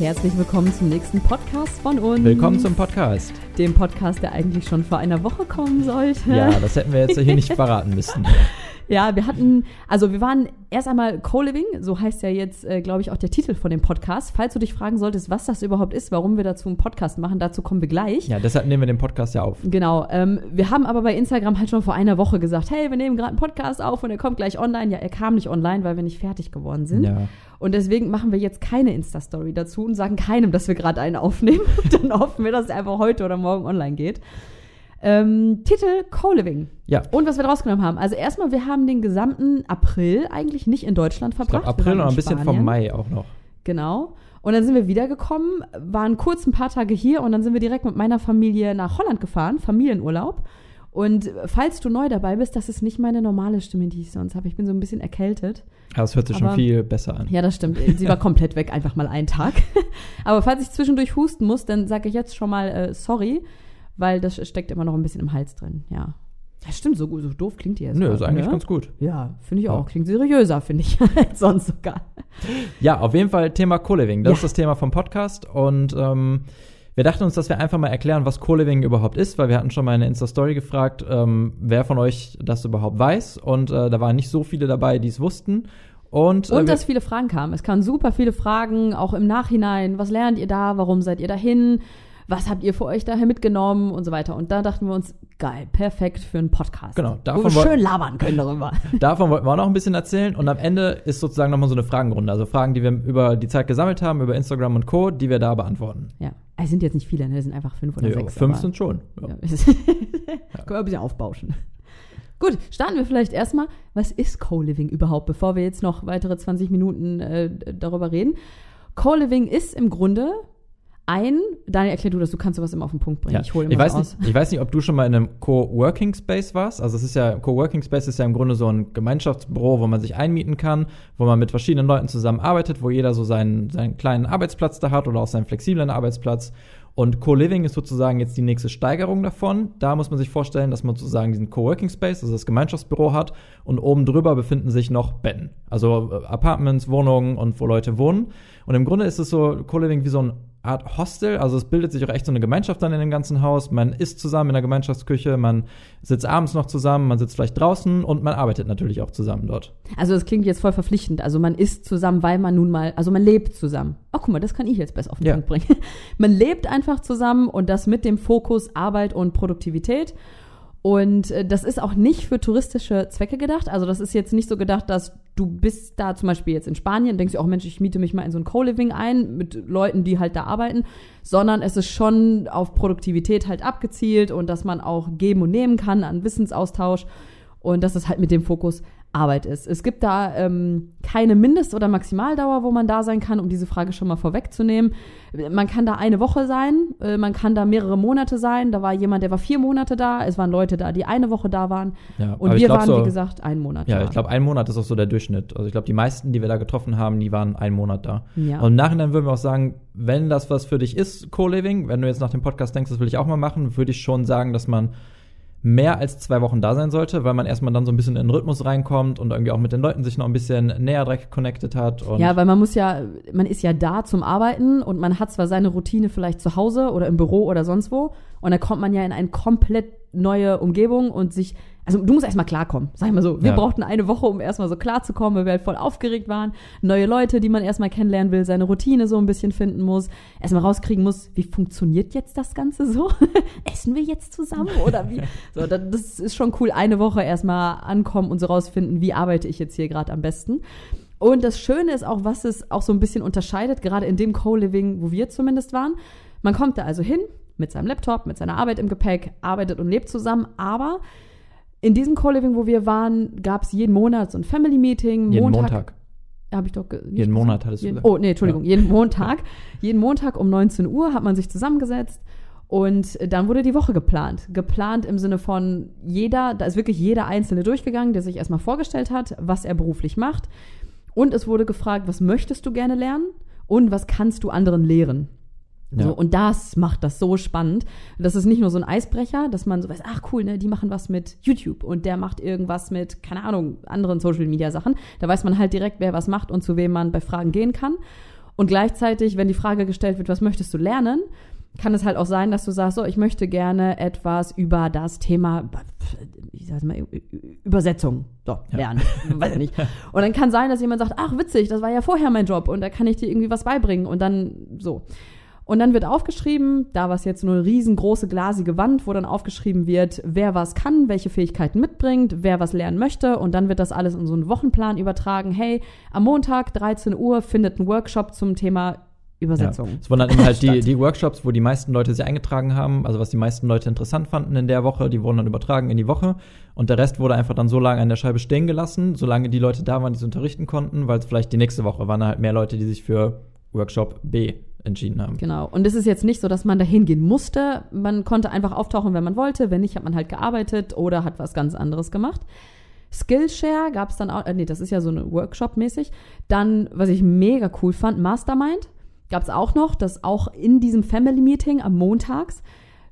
Herzlich willkommen zum nächsten Podcast von uns. Willkommen zum Podcast. Dem Podcast, der eigentlich schon vor einer Woche kommen sollte. Ja, das hätten wir jetzt hier nicht verraten müssen. Ja, wir hatten, also wir waren erst einmal Co-Living, so heißt ja jetzt, äh, glaube ich, auch der Titel von dem Podcast. Falls du dich fragen solltest, was das überhaupt ist, warum wir dazu einen Podcast machen, dazu kommen wir gleich. Ja, deshalb nehmen wir den Podcast ja auf. Genau. Ähm, wir haben aber bei Instagram halt schon vor einer Woche gesagt, hey, wir nehmen gerade einen Podcast auf und er kommt gleich online. Ja, er kam nicht online, weil wir nicht fertig geworden sind. Ja. Und deswegen machen wir jetzt keine Insta-Story dazu und sagen keinem, dass wir gerade einen aufnehmen. Dann hoffen wir, dass er einfach heute oder morgen online geht. Ähm, Titel Co-Living. Ja. Und was wir draus genommen haben. Also erstmal, wir haben den gesamten April eigentlich nicht in Deutschland Ich verbracht. glaube, Wir April in ein bisschen vom. Mai auch noch. Genau. Und dann sind wir wiedergekommen, waren kurz ein paar Tage hier und dann sind wir direkt mit meiner Familie nach Holland gefahren, Familienurlaub. Und falls du neu dabei bist, das ist nicht meine normale Stimme, die ich sonst habe. Ich bin so ein bisschen erkältet. Aber es hört sich schon Aber- viel besser an. Ja, das stimmt. Sie war komplett weg, einfach mal einen Tag. Aber falls ich zwischendurch husten muss, dann sage ich jetzt schon mal äh, sorry, weil das steckt immer noch ein bisschen im Hals drin. Ja. Ja, stimmt, so, gut- so doof klingt die jetzt. Nö, ist eigentlich ne? ganz gut. Ja, finde ich Ja. auch. Klingt seriöser, finde ich, als sonst sogar. Ja, auf jeden Fall Thema Co-Living. Das Ja. ist das Thema vom Podcast. Und ähm, wir dachten uns, dass wir einfach mal erklären, was Co-Living überhaupt ist, weil wir hatten schon mal in der Insta-Story gefragt, ähm, wer von euch das überhaupt weiß. Und äh, da waren nicht so viele dabei, die es wussten. Und, äh, Und dass viele Fragen kamen. Es kamen super viele Fragen, auch im Nachhinein. Was lernt ihr da? Warum seid ihr dahin? Was habt ihr für euch daher mitgenommen? Und so weiter. Und da dachten wir uns, geil, perfekt für einen Podcast. Genau, Wo davon wir woll- schön labern können darüber. Davon wollten wir auch noch ein bisschen erzählen. Und am Ende ist sozusagen nochmal so eine Fragenrunde. Also Fragen, die wir über die Zeit gesammelt haben, über Instagram und Co., die wir da beantworten. ja. Es sind jetzt nicht viele, ne? Es sind einfach fünf oder Nö, sechs. fünf sind schon. Ja. Ja. Können wir ein bisschen aufbauschen. Gut, starten wir vielleicht erstmal. Was ist Co-Living überhaupt, bevor wir jetzt noch weitere 20 Minuten äh, darüber reden? Co-Living ist im Grunde ein, Daniel, erklär du das, du kannst sowas immer auf den Punkt bringen. Ja. Ich hole Ich, immer weiß was aus. nicht, ich weiß nicht, ob du schon mal in einem Coworking Space warst. Also es ist ja, Coworking Space ist ja im Grunde so ein Gemeinschaftsbüro, wo man sich einmieten kann, wo man mit verschiedenen Leuten zusammenarbeitet, wo jeder so seinen, seinen kleinen Arbeitsplatz da hat oder auch seinen flexiblen Arbeitsplatz. Und Co-Living ist sozusagen jetzt die nächste Steigerung davon. Da muss man sich vorstellen, dass man sozusagen diesen Coworking Space, also das Gemeinschaftsbüro hat und oben drüber befinden sich noch Betten. Also äh, Apartments, Wohnungen und wo Leute wohnen. Und im Grunde ist es so Co-Living wie so eine Art Hostel. Also es bildet sich auch echt so eine Gemeinschaft dann in dem ganzen Haus. Man isst zusammen in der Gemeinschaftsküche, man sitzt abends noch zusammen, man sitzt vielleicht draußen und man arbeitet natürlich auch zusammen dort. Also das klingt jetzt voll verpflichtend. Also man isst zusammen, weil man nun mal, also man lebt zusammen. Oh, guck mal, das kann ich jetzt besser auf den Ja. Punkt bringen. Man lebt einfach zusammen und das mit dem Fokus Arbeit und Produktivität. Und äh, das ist auch nicht für touristische Zwecke gedacht. Also das ist jetzt nicht so gedacht, dass du bist da zum Beispiel jetzt in Spanien, denkst du auch, Mensch, ich miete mich mal in so ein Co-Living ein mit Leuten, die halt da arbeiten, sondern es ist schon auf Produktivität halt abgezielt und dass man auch geben und nehmen kann an Wissensaustausch und dass es halt mit dem Fokus Arbeit ist. Es gibt da ähm, keine Mindest- oder Maximaldauer, wo man da sein kann, um diese Frage schon mal vorwegzunehmen. Man kann da eine Woche sein, äh, man kann da mehrere Monate sein. Da war jemand, der war vier Monate da, es waren Leute da, die eine Woche da waren. Ja, Und wir glaub waren, so- wie gesagt, einen Monat Ja, da. ich glaube, ein Monat ist auch so der Durchschnitt. Also ich glaube, die meisten, die wir da getroffen haben, die waren einen Monat da. Ja. Und im Nachhinein würden wir auch sagen, wenn das was für dich ist, Co-Living, wenn du jetzt nach dem Podcast denkst, das will ich auch mal machen, würde ich schon sagen, dass man mehr als zwei Wochen da sein sollte, weil man erstmal dann so ein bisschen in den Rhythmus reinkommt und irgendwie auch mit den Leuten sich noch ein bisschen näher direkt connected hat. Ja, weil man muss ja, man ist ja da zum Arbeiten und man hat zwar seine Routine vielleicht zu Hause oder im Büro oder sonst wo und dann kommt man ja in eine komplett neue Umgebung und sich, also du musst erstmal klarkommen, sag ich mal so. Wir Ja. brauchten eine Woche, um erstmal so klarzukommen, weil wir halt voll aufgeregt waren. Neue Leute, die man erstmal kennenlernen will, seine Routine so ein bisschen finden muss, erstmal rauskriegen muss, wie funktioniert jetzt das Ganze so? Essen wir jetzt zusammen oder wie? So, da- das ist schon cool, eine Woche erstmal ankommen und so rausfinden, wie arbeite ich jetzt hier gerade am besten. Und das Schöne ist auch, was es auch so ein bisschen unterscheidet, gerade in dem Co-Living, wo wir zumindest waren. Man kommt da also hin mit seinem Laptop, mit seiner Arbeit im Gepäck, arbeitet und lebt zusammen, aber in diesem Co-Living, wo wir waren, gab es jeden Monat so ein Family-Meeting. jeden Montag. Habe ich doch Jeden gesagt. Monat hattest du jeden, gesagt. Oh, nee, Entschuldigung. Jeden Montag. jeden Montag um 19 Uhr hat man sich zusammengesetzt und dann wurde die Woche geplant. Geplant im Sinne von jeder, da ist wirklich jeder Einzelne durchgegangen, der sich erstmal vorgestellt hat, was er beruflich macht. Und es wurde gefragt, was möchtest du gerne lernen und was kannst du anderen lehren? Ja. So, und das macht das so spannend. Das ist nicht nur so ein Eisbrecher, dass man so weiß, ach cool, ne, die machen was mit YouTube und der macht irgendwas mit, keine Ahnung, anderen Social Media Sachen. Da weiß man halt direkt, wer was macht und zu wem man bei Fragen gehen kann. Und gleichzeitig, wenn die Frage gestellt wird, was möchtest du lernen, kann es halt auch sein, dass du sagst, so, ich möchte gerne etwas über das Thema, ich sag mal, Übersetzung so, lernen. Ja. Weiß ich nicht. Und dann kann sein, dass jemand sagt, ach, witzig, das war ja vorher mein Job und da kann ich dir irgendwie was beibringen und dann so. Und dann wird aufgeschrieben, da war es jetzt nur eine riesengroße glasige Wand, wo dann aufgeschrieben wird, wer was kann, welche Fähigkeiten mitbringt, wer was lernen möchte. Und dann wird das alles in so einen Wochenplan übertragen. Hey, am Montag, 13 Uhr, findet ein Workshop zum Thema Übersetzung. Ja. Es waren dann immer halt die, die Workshops, wo die meisten Leute sich eingetragen haben, also was die meisten Leute interessant fanden in der Woche, die wurden dann übertragen in die Woche und der Rest wurde einfach dann so lange an der Scheibe stehen gelassen, solange die Leute da waren, die sie unterrichten konnten, weil es vielleicht die nächste Woche waren halt mehr Leute, die sich für Workshop B entschieden haben. Genau. Und es ist jetzt nicht so, dass man da hingehen musste. Man konnte einfach auftauchen, wenn man wollte. Wenn nicht, hat man halt gearbeitet oder hat was ganz anderes gemacht. Skillshare gab es dann auch, äh, nee, das ist ja so eine Workshop-mäßig. Dann, was ich mega cool fand, Mastermind gab es auch noch, dass auch in diesem Family Meeting am Montags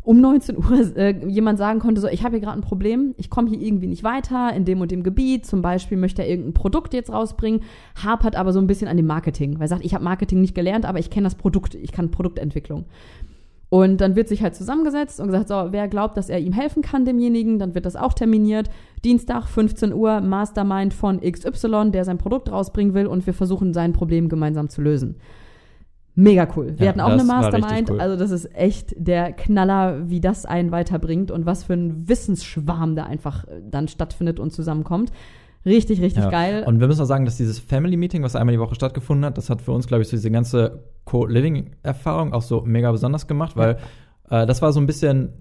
um 19 Uhr äh, jemand sagen konnte, so, ich habe hier gerade ein Problem, ich komme hier irgendwie nicht weiter in dem und dem Gebiet, zum Beispiel möchte er irgendein Produkt jetzt rausbringen, hapert aber so ein bisschen an dem Marketing, weil er sagt, ich habe Marketing nicht gelernt, aber ich kenne das Produkt, ich kann Produktentwicklung. Und dann wird sich halt zusammengesetzt und gesagt, so, wer glaubt, dass er ihm helfen kann, demjenigen, dann wird das auch terminiert. Dienstag, 15 Uhr, Mastermind von XY, der sein Produkt rausbringen will und wir versuchen, sein Problem gemeinsam zu lösen. Mega cool. Wir ja, hatten auch eine Mastermind. Cool. Also das ist echt der Knaller, wie das einen weiterbringt und was für ein Wissensschwarm da einfach äh, dann stattfindet und zusammenkommt. Richtig, richtig ja. geil. Und wir müssen auch sagen, dass dieses Family Meeting, was einmal die Woche stattgefunden hat, das hat für uns, glaube ich, so diese ganze Co-Living-Erfahrung auch so mega besonders gemacht, weil ja. äh, das war so ein bisschen,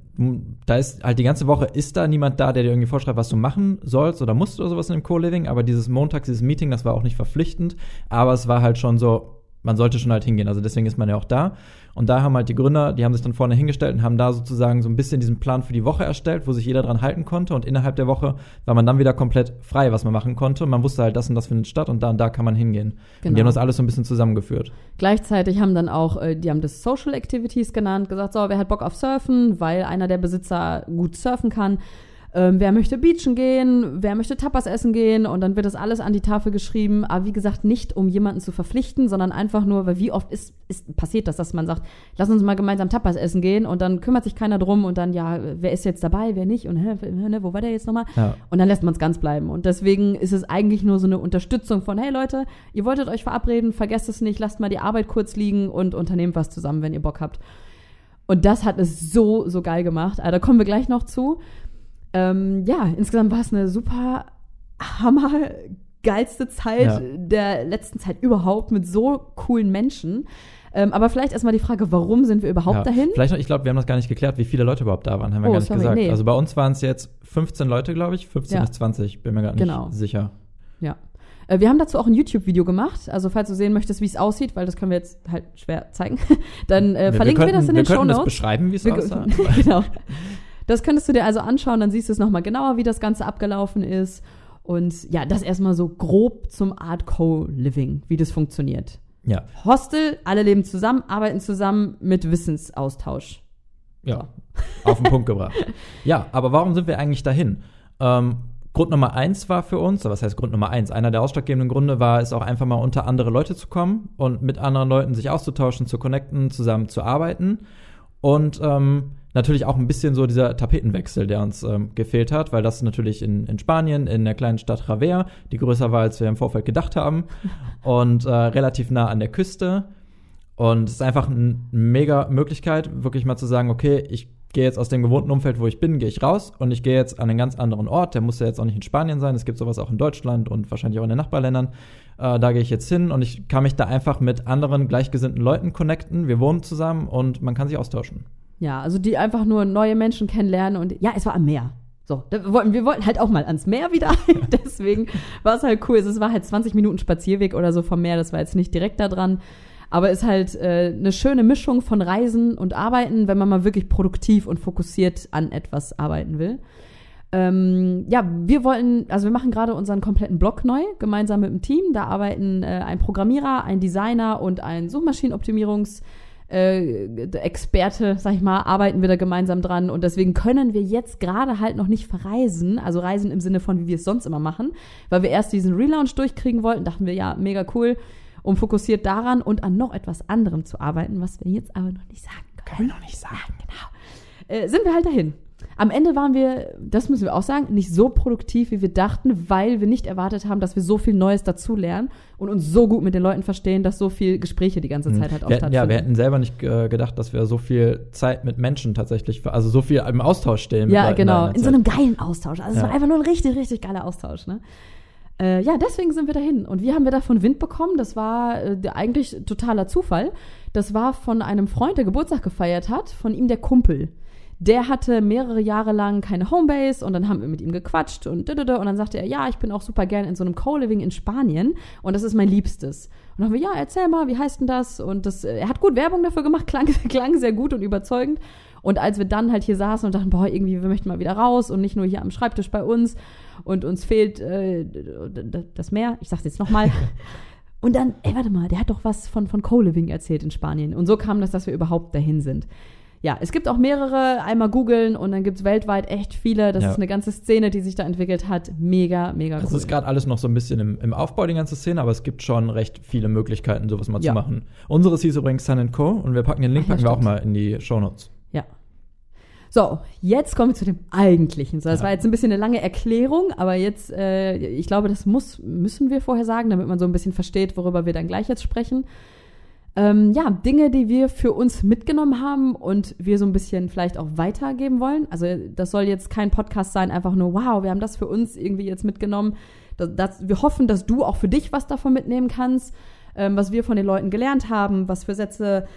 da ist halt die ganze Woche ist da niemand da, der dir irgendwie vorschreibt, was du machen sollst oder musst oder sowas in dem Co-Living, aber dieses Montag, dieses Meeting, das war auch nicht verpflichtend, aber es war halt schon so, man sollte schon halt hingehen. Also deswegen ist man ja auch da. Und da haben halt die Gründer, die haben sich dann vorne hingestellt und haben da sozusagen so ein bisschen diesen Plan für die Woche erstellt, wo sich jeder dran halten konnte. Und innerhalb der Woche war man dann wieder komplett frei, was man machen konnte. Und man wusste halt, das und das findet statt und da und da kann man hingehen. Genau. Und die genau. haben das alles so ein bisschen zusammengeführt. Gleichzeitig haben dann auch, äh, die haben das Social Activities genannt, gesagt, so, wer hat Bock auf Surfen, weil einer der Besitzer gut surfen kann ähm, wer möchte beachen gehen, wer möchte Tapas essen gehen und dann wird das alles an die Tafel geschrieben. Aber wie gesagt, nicht um jemanden zu verpflichten, sondern einfach nur, weil wie oft ist, ist passiert das, dass man sagt, lass uns mal gemeinsam Tapas essen gehen und dann kümmert sich keiner drum und dann, ja, wer ist jetzt dabei, wer nicht und hä, ne, wo war der jetzt nochmal? Ja. Und dann lässt man es ganz bleiben. Und deswegen ist es eigentlich nur so eine Unterstützung von, hey Leute, ihr wolltet euch verabreden, vergesst es nicht, lasst mal die Arbeit kurz liegen und unternehmt was zusammen, wenn ihr Bock habt. Und das hat es so, so geil gemacht. Also, da kommen wir gleich noch zu. Ähm, ja, insgesamt war es eine super hammergeilste Zeit ja. der letzten Zeit überhaupt mit so coolen Menschen. Ähm, aber vielleicht erstmal die Frage, warum sind wir überhaupt ja, dahin? Vielleicht noch, ich glaube, wir haben das gar nicht geklärt, wie viele Leute überhaupt da waren, haben wir oh, gar nicht sorry, gesagt. Nee. Also bei uns waren es jetzt 15 Leute, glaube ich, 15 ja. bis 20, bin mir gar nicht genau. sicher. Ja. Äh, wir haben dazu auch ein YouTube-Video gemacht. Also, falls du sehen möchtest, wie es aussieht, weil das können wir jetzt halt schwer zeigen, dann äh, verlinken wir, könnten, wir das in den Show Notes. Wir beschreiben, wie es aussah. genau. Das könntest du dir also anschauen, dann siehst du es nochmal genauer, wie das Ganze abgelaufen ist. Und ja, das erstmal so grob zum Art Co-Living, wie das funktioniert. Ja. Hostel, alle leben zusammen, arbeiten zusammen mit Wissensaustausch. Ja, so. auf den Punkt gebracht. Ja, aber warum sind wir eigentlich dahin? Ähm, Grund Nummer eins war für uns, was heißt Grund Nummer eins? Einer der ausschlaggebenden Gründe war es auch einfach mal unter andere Leute zu kommen und mit anderen Leuten sich auszutauschen, zu connecten, zusammen zu arbeiten. Und ähm, natürlich auch ein bisschen so dieser Tapetenwechsel, der uns ähm, gefehlt hat, weil das natürlich in, in Spanien, in der kleinen Stadt Raver, die größer war, als wir im Vorfeld gedacht haben, und äh, relativ nah an der Küste. Und es ist einfach eine mega Möglichkeit, wirklich mal zu sagen, okay, ich gehe jetzt aus dem gewohnten Umfeld, wo ich bin, gehe ich raus und ich gehe jetzt an einen ganz anderen Ort. Der muss ja jetzt auch nicht in Spanien sein. Es gibt sowas auch in Deutschland und wahrscheinlich auch in den Nachbarländern. Äh, da gehe ich jetzt hin und ich kann mich da einfach mit anderen gleichgesinnten Leuten connecten. Wir wohnen zusammen und man kann sich austauschen. Ja, also die einfach nur neue Menschen kennenlernen und ja, es war am Meer. So, wir wollten, wir wollten halt auch mal ans Meer wieder. Deswegen war es halt cool. Es war halt 20 Minuten Spazierweg oder so vom Meer. Das war jetzt nicht direkt da dran. Aber ist halt äh, eine schöne Mischung von Reisen und Arbeiten, wenn man mal wirklich produktiv und fokussiert an etwas arbeiten will. Ähm, ja, wir wollten, also wir machen gerade unseren kompletten Blog neu, gemeinsam mit dem Team. Da arbeiten äh, ein Programmierer, ein Designer und ein Suchmaschinenoptimierungs- äh, Experte, sag ich mal, arbeiten wir da gemeinsam dran und deswegen können wir jetzt gerade halt noch nicht verreisen, also reisen im Sinne von, wie wir es sonst immer machen, weil wir erst diesen Relaunch durchkriegen wollten, dachten wir, ja, mega cool. um fokussiert daran und an noch etwas anderem zu arbeiten, was wir jetzt aber noch nicht sagen können. Können wir noch nicht sagen. Ja, genau. Äh, sind wir halt dahin. Am Ende waren wir, das müssen wir auch sagen, nicht so produktiv, wie wir dachten, weil wir nicht erwartet haben, dass wir so viel Neues dazulernen und uns so gut mit den Leuten verstehen, dass so viel Gespräche die ganze Zeit halt auch Mhm. wir, ja, wir hätten selber nicht äh, gedacht, dass wir so viel Zeit mit Menschen tatsächlich, also so viel im Austausch stehen. Ja, genau. da In so einem geilen Austausch. Also es Ja. war einfach nur ein richtig, richtig geiler Austausch. Ne? Äh, ja, deswegen sind wir dahin. Und wie haben wir davon Wind bekommen? Das war äh, eigentlich totaler Zufall. Das war von einem Freund, der Geburtstag gefeiert hat, von ihm der Kumpel. Der hatte mehrere Jahre lang keine Homebase und dann haben wir mit ihm gequatscht und und dann sagte er, ja, ich bin auch super gern in so einem Co-Living in Spanien und das ist mein Liebstes. Und dann haben wir, ja, erzähl mal, wie heißt denn das? Und das, äh, er hat gut Werbung dafür gemacht, klang, klang sehr gut und überzeugend. Und als wir dann halt hier saßen und dachten, boah, irgendwie, wir möchten mal wieder raus und nicht nur hier am Schreibtisch bei uns und uns fehlt äh, das Meer, ich sag's jetzt nochmal. und dann, ey, warte mal, der hat doch was von, von Co-Living erzählt in Spanien. Und so kam das, dass wir überhaupt dahin sind. Ja, es gibt auch mehrere, einmal googeln und dann gibt's weltweit echt viele. Das Ja. ist eine ganze Szene, die sich da entwickelt hat. Mega, mega Das cool. ist gerade alles noch so ein bisschen im, im Aufbau, die ganze Szene, aber es gibt schon recht viele Möglichkeiten, sowas mal Ja. zu machen. Unseres hieß übrigens Sun Co. und wir packen den Link Ach ja, packen wir auch mal in die Shownotes. Ja. So, jetzt kommen wir zu dem Eigentlichen. So, das war jetzt ein bisschen eine lange Erklärung, aber jetzt, äh, ich glaube, das muss, müssen wir vorher sagen, damit man so ein bisschen versteht, worüber wir dann gleich jetzt sprechen. Ähm, ja, Dinge, die wir für uns mitgenommen haben und wir so ein bisschen vielleicht auch weitergeben wollen. Also das soll jetzt kein Podcast sein, einfach nur, wow, wir haben das für uns irgendwie jetzt mitgenommen. Das, das, wir hoffen, dass du auch für dich was davon mitnehmen kannst, ähm, was wir von den Leuten gelernt haben, was für Sätze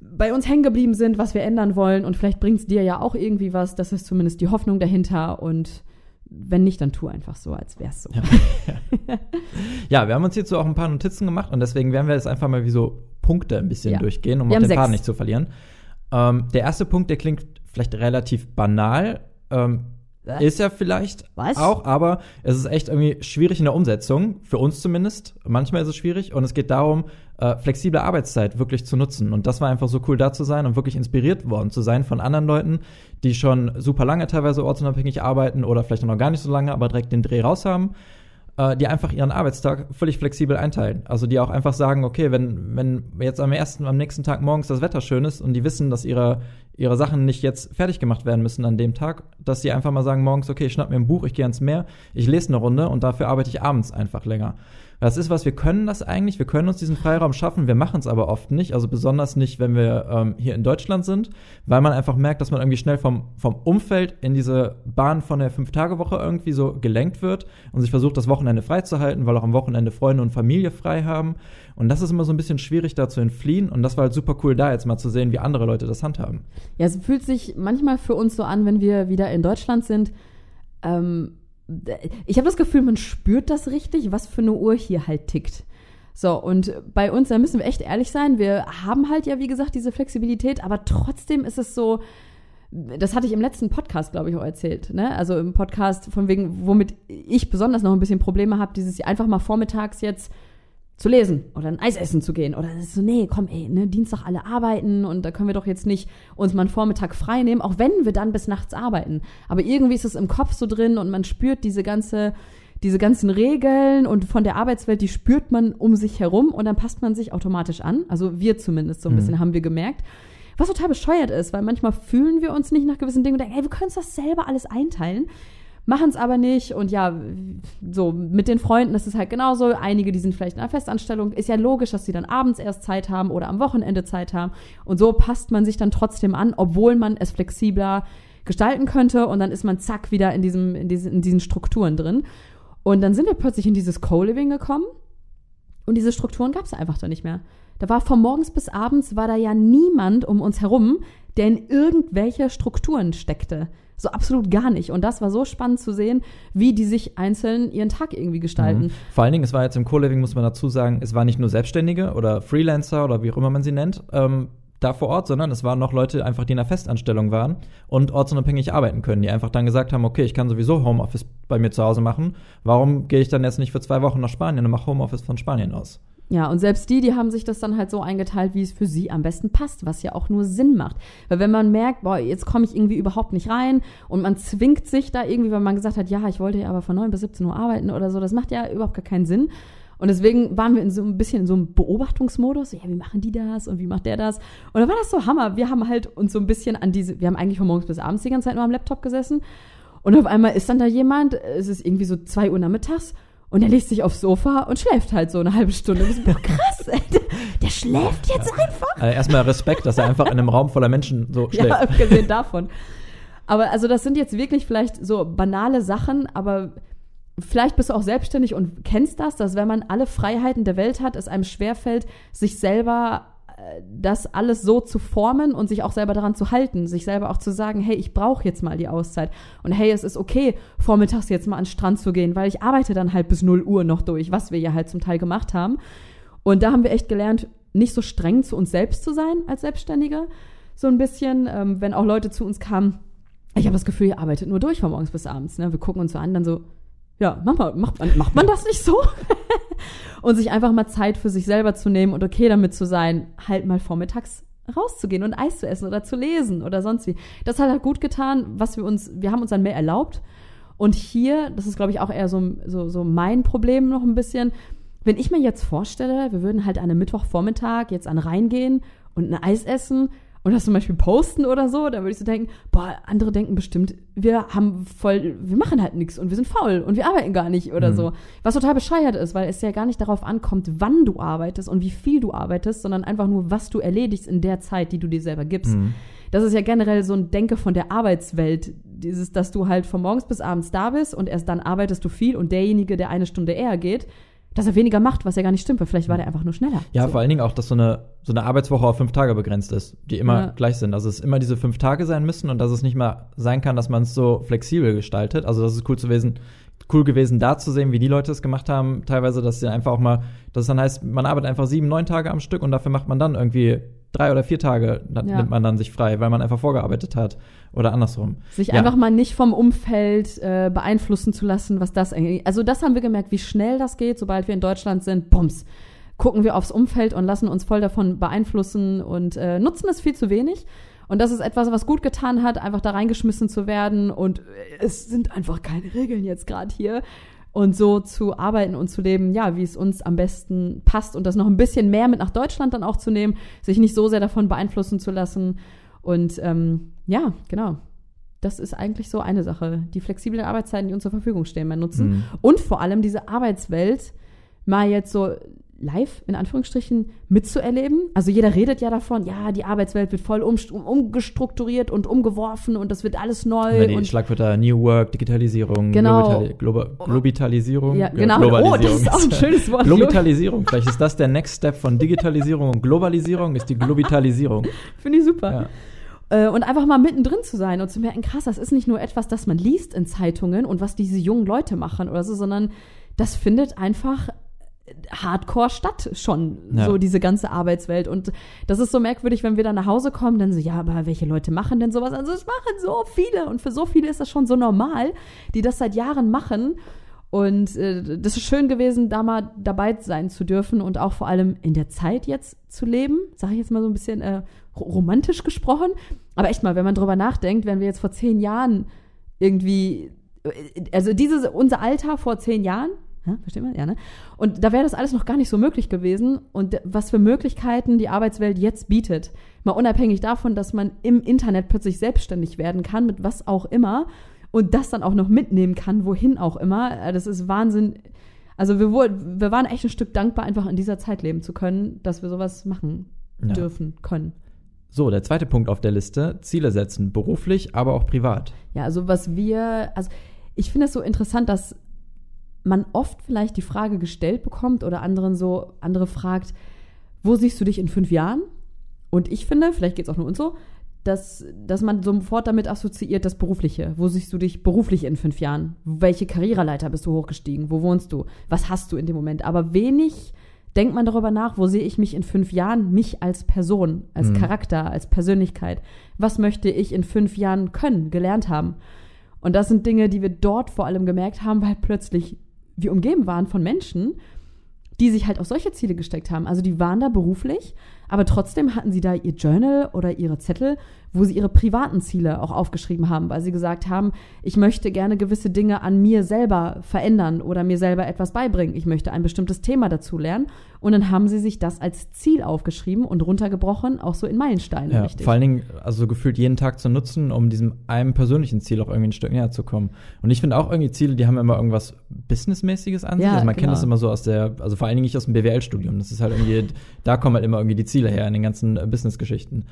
bei uns hängen geblieben sind, was wir ändern wollen. Und vielleicht bringt es dir ja auch irgendwie was. Das ist zumindest die Hoffnung dahinter. Und wenn nicht, dann tu einfach so, als wär's so. Ja. Ja, wir haben uns hierzu auch ein paar Notizen gemacht und deswegen werden wir jetzt einfach mal wie so Punkte ein bisschen Ja. durchgehen, um den sechs. Faden nicht zu verlieren. Ähm, der erste Punkt, der klingt vielleicht relativ banal, ähm, Was? ist ja vielleicht Was? auch, aber es ist echt irgendwie schwierig in der Umsetzung, für uns zumindest. Manchmal ist es schwierig und es geht darum, äh, flexible Arbeitszeit wirklich zu nutzen. Und das war einfach so cool da zu sein und wirklich inspiriert worden zu sein von anderen Leuten, die schon super lange teilweise ortsunabhängig arbeiten oder vielleicht noch gar nicht so lange, aber direkt den Dreh raus haben äh, die einfach ihren Arbeitstag völlig flexibel einteilen. Also die auch einfach sagen, okay, wenn, wenn jetzt am ersten, am nächsten Tag morgens das Wetter schön ist und die wissen, dass ihre, ihre Sachen nicht jetzt fertig gemacht werden müssen an dem Tag, dass sie einfach mal sagen morgens, okay, ich schnapp mir ein Buch, ich gehe ans Meer, ich lese eine Runde und dafür arbeite ich abends einfach länger. Das ist was, wir können das eigentlich, wir können uns diesen Freiraum schaffen, wir machen es aber oft nicht, also besonders nicht, wenn wir ähm, hier in Deutschland sind, weil man einfach merkt, dass man irgendwie schnell vom, vom Umfeld in diese Bahn von der Fünf-Tage-Woche irgendwie so gelenkt wird und sich versucht, das Wochenende freizuhalten, weil auch am Wochenende Freunde und Familie frei haben. Und das ist immer so ein bisschen schwierig, da zu entfliehen. Und das war halt super cool, da jetzt mal zu sehen, wie andere Leute das handhaben. Ja, es fühlt sich manchmal für uns so an, wenn wir wieder in Deutschland sind. Ähm, ich habe das Gefühl, man spürt das richtig, was für eine Uhr hier halt tickt. So, und bei uns, da müssen wir echt ehrlich sein, wir haben halt ja, wie gesagt, diese Flexibilität, aber trotzdem ist es so, das hatte ich im letzten Podcast, glaube ich, auch erzählt, ne? Also im Podcast von wegen, womit ich besonders noch ein bisschen Probleme habe, dieses einfach mal vormittags jetzt zu lesen oder ein Eis essen zu gehen oder so, nee, komm, ey, ne, Dienstag alle arbeiten und da können wir doch jetzt nicht uns mal einen Vormittag frei nehmen, auch wenn wir dann bis nachts arbeiten. Aber irgendwie ist es im Kopf so drin und man spürt diese ganze, diese ganzen Regeln und von der Arbeitswelt, die spürt man um sich herum und dann passt man sich automatisch an. Also wir zumindest so ein Mhm. bisschen haben wir gemerkt. Was total bescheuert ist, weil manchmal fühlen wir uns nicht nach gewissen Dingen und denken, ey, wir können uns das selber alles einteilen machen es aber nicht. Und ja, so mit den Freunden ist es halt genauso. Einige, die sind vielleicht in einer Festanstellung, ist ja logisch, dass sie dann abends erst Zeit haben oder am Wochenende Zeit haben. Und so passt man sich dann trotzdem an, obwohl man es flexibler gestalten könnte. Und dann ist man zack wieder in diesem in diesen, in diesen Strukturen drin. Und dann sind wir plötzlich in dieses Co-Living gekommen. Und diese Strukturen gab es einfach da nicht mehr. Da war von morgens bis abends war da ja niemand um uns herum, der in irgendwelche Strukturen steckte. So absolut gar nicht. Und das war so spannend zu sehen, wie die sich einzeln ihren Tag irgendwie gestalten. Mhm. Vor allen Dingen, es war jetzt im Co-Living, muss man dazu sagen, es waren nicht nur Selbstständige oder Freelancer oder wie auch immer man sie nennt, ähm, da vor Ort, sondern es waren noch Leute einfach, die in einer Festanstellung waren und ortsunabhängig arbeiten können, die einfach dann gesagt haben, okay, ich kann sowieso Homeoffice bei mir zu Hause machen, warum gehe ich dann jetzt nicht für zwei Wochen nach Spanien und mache Homeoffice von Spanien aus? Ja, und selbst die, die haben sich das dann halt so eingeteilt, wie es für sie am besten passt, was ja auch nur Sinn macht. Weil wenn man merkt, boah, jetzt komme ich irgendwie überhaupt nicht rein und man zwingt sich da irgendwie, weil man gesagt hat, ja, ich wollte ja aber von 9 bis 17 Uhr arbeiten oder so, das macht ja überhaupt gar keinen Sinn. Und deswegen waren wir in so ein bisschen in so einem Beobachtungsmodus. Ja, wie machen die das und wie macht der das? Und dann war das so Hammer. Wir haben halt uns so ein bisschen an diese, wir haben eigentlich von morgens bis abends die ganze Zeit nur am Laptop gesessen. Und auf einmal ist dann da jemand, es ist irgendwie so zwei Uhr nachmittags und er legt sich aufs Sofa und schläft halt so eine halbe Stunde. Und ich so, boah, krass, ey, der, der schläft jetzt einfach. Also erstmal Respekt, dass er einfach in einem Raum voller Menschen so schläft. Ja, abgesehen davon. Aber also das sind jetzt wirklich vielleicht so banale Sachen, aber vielleicht bist du auch selbstständig und kennst das, dass wenn man alle Freiheiten der Welt hat, es einem schwerfällt, sich selber das alles so zu formen und sich auch selber daran zu halten, sich selber auch zu sagen, hey, ich brauche jetzt mal die Auszeit und hey, es ist okay, vormittags jetzt mal an den Strand zu gehen, weil ich arbeite dann halt bis 0 Uhr noch durch, was wir ja halt zum Teil gemacht haben. Und da haben wir echt gelernt, nicht so streng zu uns selbst zu sein als Selbstständige, so ein bisschen, ähm, wenn auch Leute zu uns kamen, ich habe das Gefühl, ihr arbeitet nur durch von morgens bis abends. Ne? Wir gucken uns so an, dann so, ja, mach mal, macht, man, macht man das nicht so? und sich einfach mal Zeit für sich selber zu nehmen und okay damit zu sein, halt mal vormittags rauszugehen und Eis zu essen oder zu lesen oder sonst wie. Das hat halt gut getan, was wir uns, wir haben uns dann mehr erlaubt. Und hier, das ist glaube ich auch eher so, so, so mein Problem noch ein bisschen, wenn ich mir jetzt vorstelle, wir würden halt an einem Mittwochvormittag jetzt an reingehen und ein Eis essen und das zum Beispiel posten oder so, dann würde ich so denken, boah, andere denken bestimmt, wir haben voll, wir machen halt nichts und wir sind faul und wir arbeiten gar nicht oder mhm. so. Was total bescheuert ist, weil es ja gar nicht darauf ankommt, wann du arbeitest und wie viel du arbeitest, sondern einfach nur, was du erledigst in der Zeit, die du dir selber gibst. Mhm. Das ist ja generell so ein Denke von der Arbeitswelt. Dieses, dass du halt von morgens bis abends da bist und erst dann arbeitest du viel und derjenige, der eine Stunde eher geht, dass er weniger macht, was ja gar nicht stimmt, weil vielleicht war der einfach nur schneller. Ja, so. vor allen Dingen auch, dass so eine, so eine Arbeitswoche auf fünf Tage begrenzt ist, die immer ja. gleich sind. Also es immer diese fünf Tage sein müssen und dass es nicht mal sein kann, dass man es so flexibel gestaltet. Also das ist cool zu gewesen, cool gewesen, da zu sehen, wie die Leute es gemacht haben. Teilweise, dass sie einfach auch mal, dass es dann heißt, man arbeitet einfach sieben, neun Tage am Stück und dafür macht man dann irgendwie drei oder vier Tage ja. nimmt man dann sich frei, weil man einfach vorgearbeitet hat oder andersrum. Sich ja. einfach mal nicht vom Umfeld äh, beeinflussen zu lassen, was das eigentlich. Also das haben wir gemerkt, wie schnell das geht, sobald wir in Deutschland sind. Bums. Gucken wir aufs Umfeld und lassen uns voll davon beeinflussen und äh, nutzen es viel zu wenig. Und das ist etwas, was gut getan hat, einfach da reingeschmissen zu werden. Und es sind einfach keine Regeln jetzt gerade hier und so zu arbeiten und zu leben, ja, wie es uns am besten passt und das noch ein bisschen mehr mit nach Deutschland dann auch zu nehmen, sich nicht so sehr davon beeinflussen zu lassen. Und ähm, ja, genau. Das ist eigentlich so eine Sache. Die flexiblen Arbeitszeiten, die uns zur Verfügung stehen, mal nutzen. Mhm. Und vor allem diese Arbeitswelt mal jetzt so live, in Anführungsstrichen, mitzuerleben. Also jeder redet ja davon, ja, die Arbeitswelt wird voll um, umgestrukturiert und umgeworfen und das wird alles neu. Ja, die und Schlagwörter New Work, Digitalisierung, genau. Globali Globa Globitalisierung. Ja, genau. Globalisierung. Oh, das ist auch ein schönes Wort. Globitalisierung. Vielleicht ist das der Next Step von Digitalisierung und Globalisierung, ist die Globitalisierung. Finde ich super. Ja. Äh, und einfach mal mittendrin zu sein und zu merken, krass, das ist nicht nur etwas, das man liest in Zeitungen und was diese jungen Leute machen oder so, sondern das findet einfach Hardcore statt schon, ja. so diese ganze Arbeitswelt. Und das ist so merkwürdig, wenn wir dann nach Hause kommen, dann so, ja, aber welche Leute machen denn sowas? Also es machen so viele und für so viele ist das schon so normal, die das seit Jahren machen. Und äh, das ist schön gewesen, da mal dabei sein zu dürfen und auch vor allem in der Zeit jetzt zu leben, sage ich jetzt mal so ein bisschen äh, romantisch gesprochen. Aber echt mal, wenn man drüber nachdenkt, wenn wir jetzt vor zehn Jahren irgendwie, äh, also dieses, unser Alter vor zehn Jahren, ja, versteht man? Ja, ne? Und da wäre das alles noch gar nicht so möglich gewesen. Und was für Möglichkeiten die Arbeitswelt jetzt bietet. Mal unabhängig davon, dass man im Internet plötzlich selbstständig werden kann, mit was auch immer. Und das dann auch noch mitnehmen kann, wohin auch immer. Äh, das ist Wahnsinn. Also wir, wir waren echt ein Stück dankbar, einfach in dieser Zeit leben zu können, dass wir sowas machen ja. dürfen, können. So, der zweite Punkt auf der Liste, Ziele setzen, beruflich, aber auch privat. Ja, also was wir, also ich finde es so interessant, dass man oft vielleicht die Frage gestellt bekommt oder anderen so, andere fragt, wo siehst du dich in fünf Jahren? Und ich finde, vielleicht geht es auch nur uns so, dass, dass man sofort damit assoziiert das Berufliche. Wo siehst du dich beruflich in fünf Jahren? Welche Karriereleiter bist du hochgestiegen? Wo wohnst du? Was hast du in dem Moment? Aber wenig denkt man darüber nach, wo sehe ich mich in fünf Jahren, mich als Person, als mhm. Charakter, als Persönlichkeit. Was möchte ich in fünf Jahren können, gelernt haben? Und das sind Dinge, die wir dort vor allem gemerkt haben, weil plötzlich wir umgeben waren von Menschen, die sich halt auch solche Ziele gesteckt haben. Also die waren da beruflich, aber trotzdem hatten sie da ihr Journal oder ihre Zettel, wo sie ihre privaten Ziele auch aufgeschrieben haben, weil sie gesagt haben, ich möchte gerne gewisse Dinge an mir selber verändern oder mir selber etwas beibringen. Ich möchte ein bestimmtes Thema dazu lernen. Und dann haben sie sich das als Ziel aufgeschrieben und runtergebrochen, auch so in Meilensteine. Ja, richtig. vor allen Dingen, also gefühlt jeden Tag zu nutzen, um diesem einem persönlichen Ziel auch irgendwie ein Stück näher zu kommen. Und ich finde auch irgendwie Ziele, die haben immer irgendwas Businessmäßiges an sich. Ja, also man kennt genau. das immer so aus der, also vor allen Dingen nicht aus dem BWL-Studium. Das ist halt irgendwie, da kommen halt immer irgendwie die Ziele her in den ganzen äh, Business-Geschichten.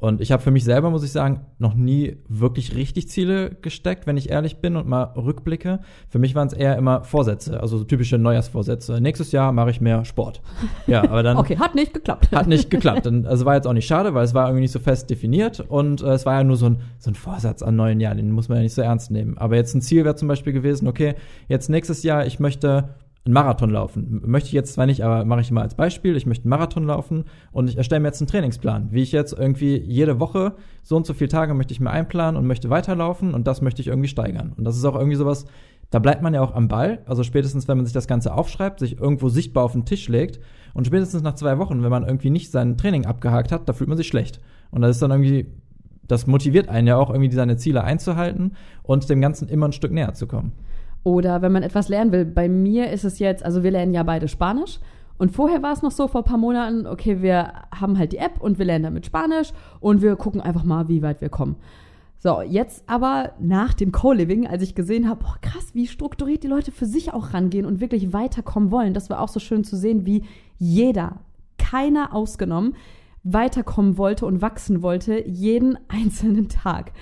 Und ich habe für mich selber, muss ich sagen, noch nie wirklich richtig Ziele gesteckt, wenn ich ehrlich bin und mal rückblicke. Für mich waren es eher immer Vorsätze, also so typische Neujahrsvorsätze. Nächstes Jahr mache ich mehr Sport. Ja, aber dann okay, hat nicht geklappt. hat nicht geklappt. Und, also war jetzt auch nicht schade, weil es war irgendwie nicht so fest definiert und äh, es war ja nur so ein, so ein Vorsatz an neuen Jahr, den muss man ja nicht so ernst nehmen. Aber jetzt ein Ziel wäre zum Beispiel gewesen, okay, jetzt nächstes Jahr, ich möchte einen Marathon laufen. Möchte ich jetzt zwar nicht, aber mache ich mal als Beispiel. Ich möchte einen Marathon laufen und ich erstelle mir jetzt einen Trainingsplan, wie ich jetzt irgendwie jede Woche so und so viele Tage möchte ich mir einplanen und möchte weiterlaufen und das möchte ich irgendwie steigern. Und das ist auch irgendwie sowas, da bleibt man ja auch am Ball. Also spätestens, wenn man sich das Ganze aufschreibt, sich irgendwo sichtbar auf den Tisch legt und spätestens nach zwei Wochen, wenn man irgendwie nicht sein Training abgehakt hat, da fühlt man sich schlecht. Und das ist dann irgendwie, das motiviert einen ja auch irgendwie seine Ziele einzuhalten und dem Ganzen immer ein Stück näher zu kommen. Oder wenn man etwas lernen will. Bei mir ist es jetzt, also wir lernen ja beide Spanisch. Und vorher war es noch so vor ein paar Monaten, okay, wir haben halt die App und wir lernen damit Spanisch und wir gucken einfach mal, wie weit wir kommen. So, jetzt aber nach dem Co-Living, als ich gesehen habe, boah, krass, wie strukturiert die Leute für sich auch rangehen und wirklich weiterkommen wollen. Das war auch so schön zu sehen, wie jeder, keiner ausgenommen, weiterkommen wollte und wachsen wollte, jeden einzelnen Tag.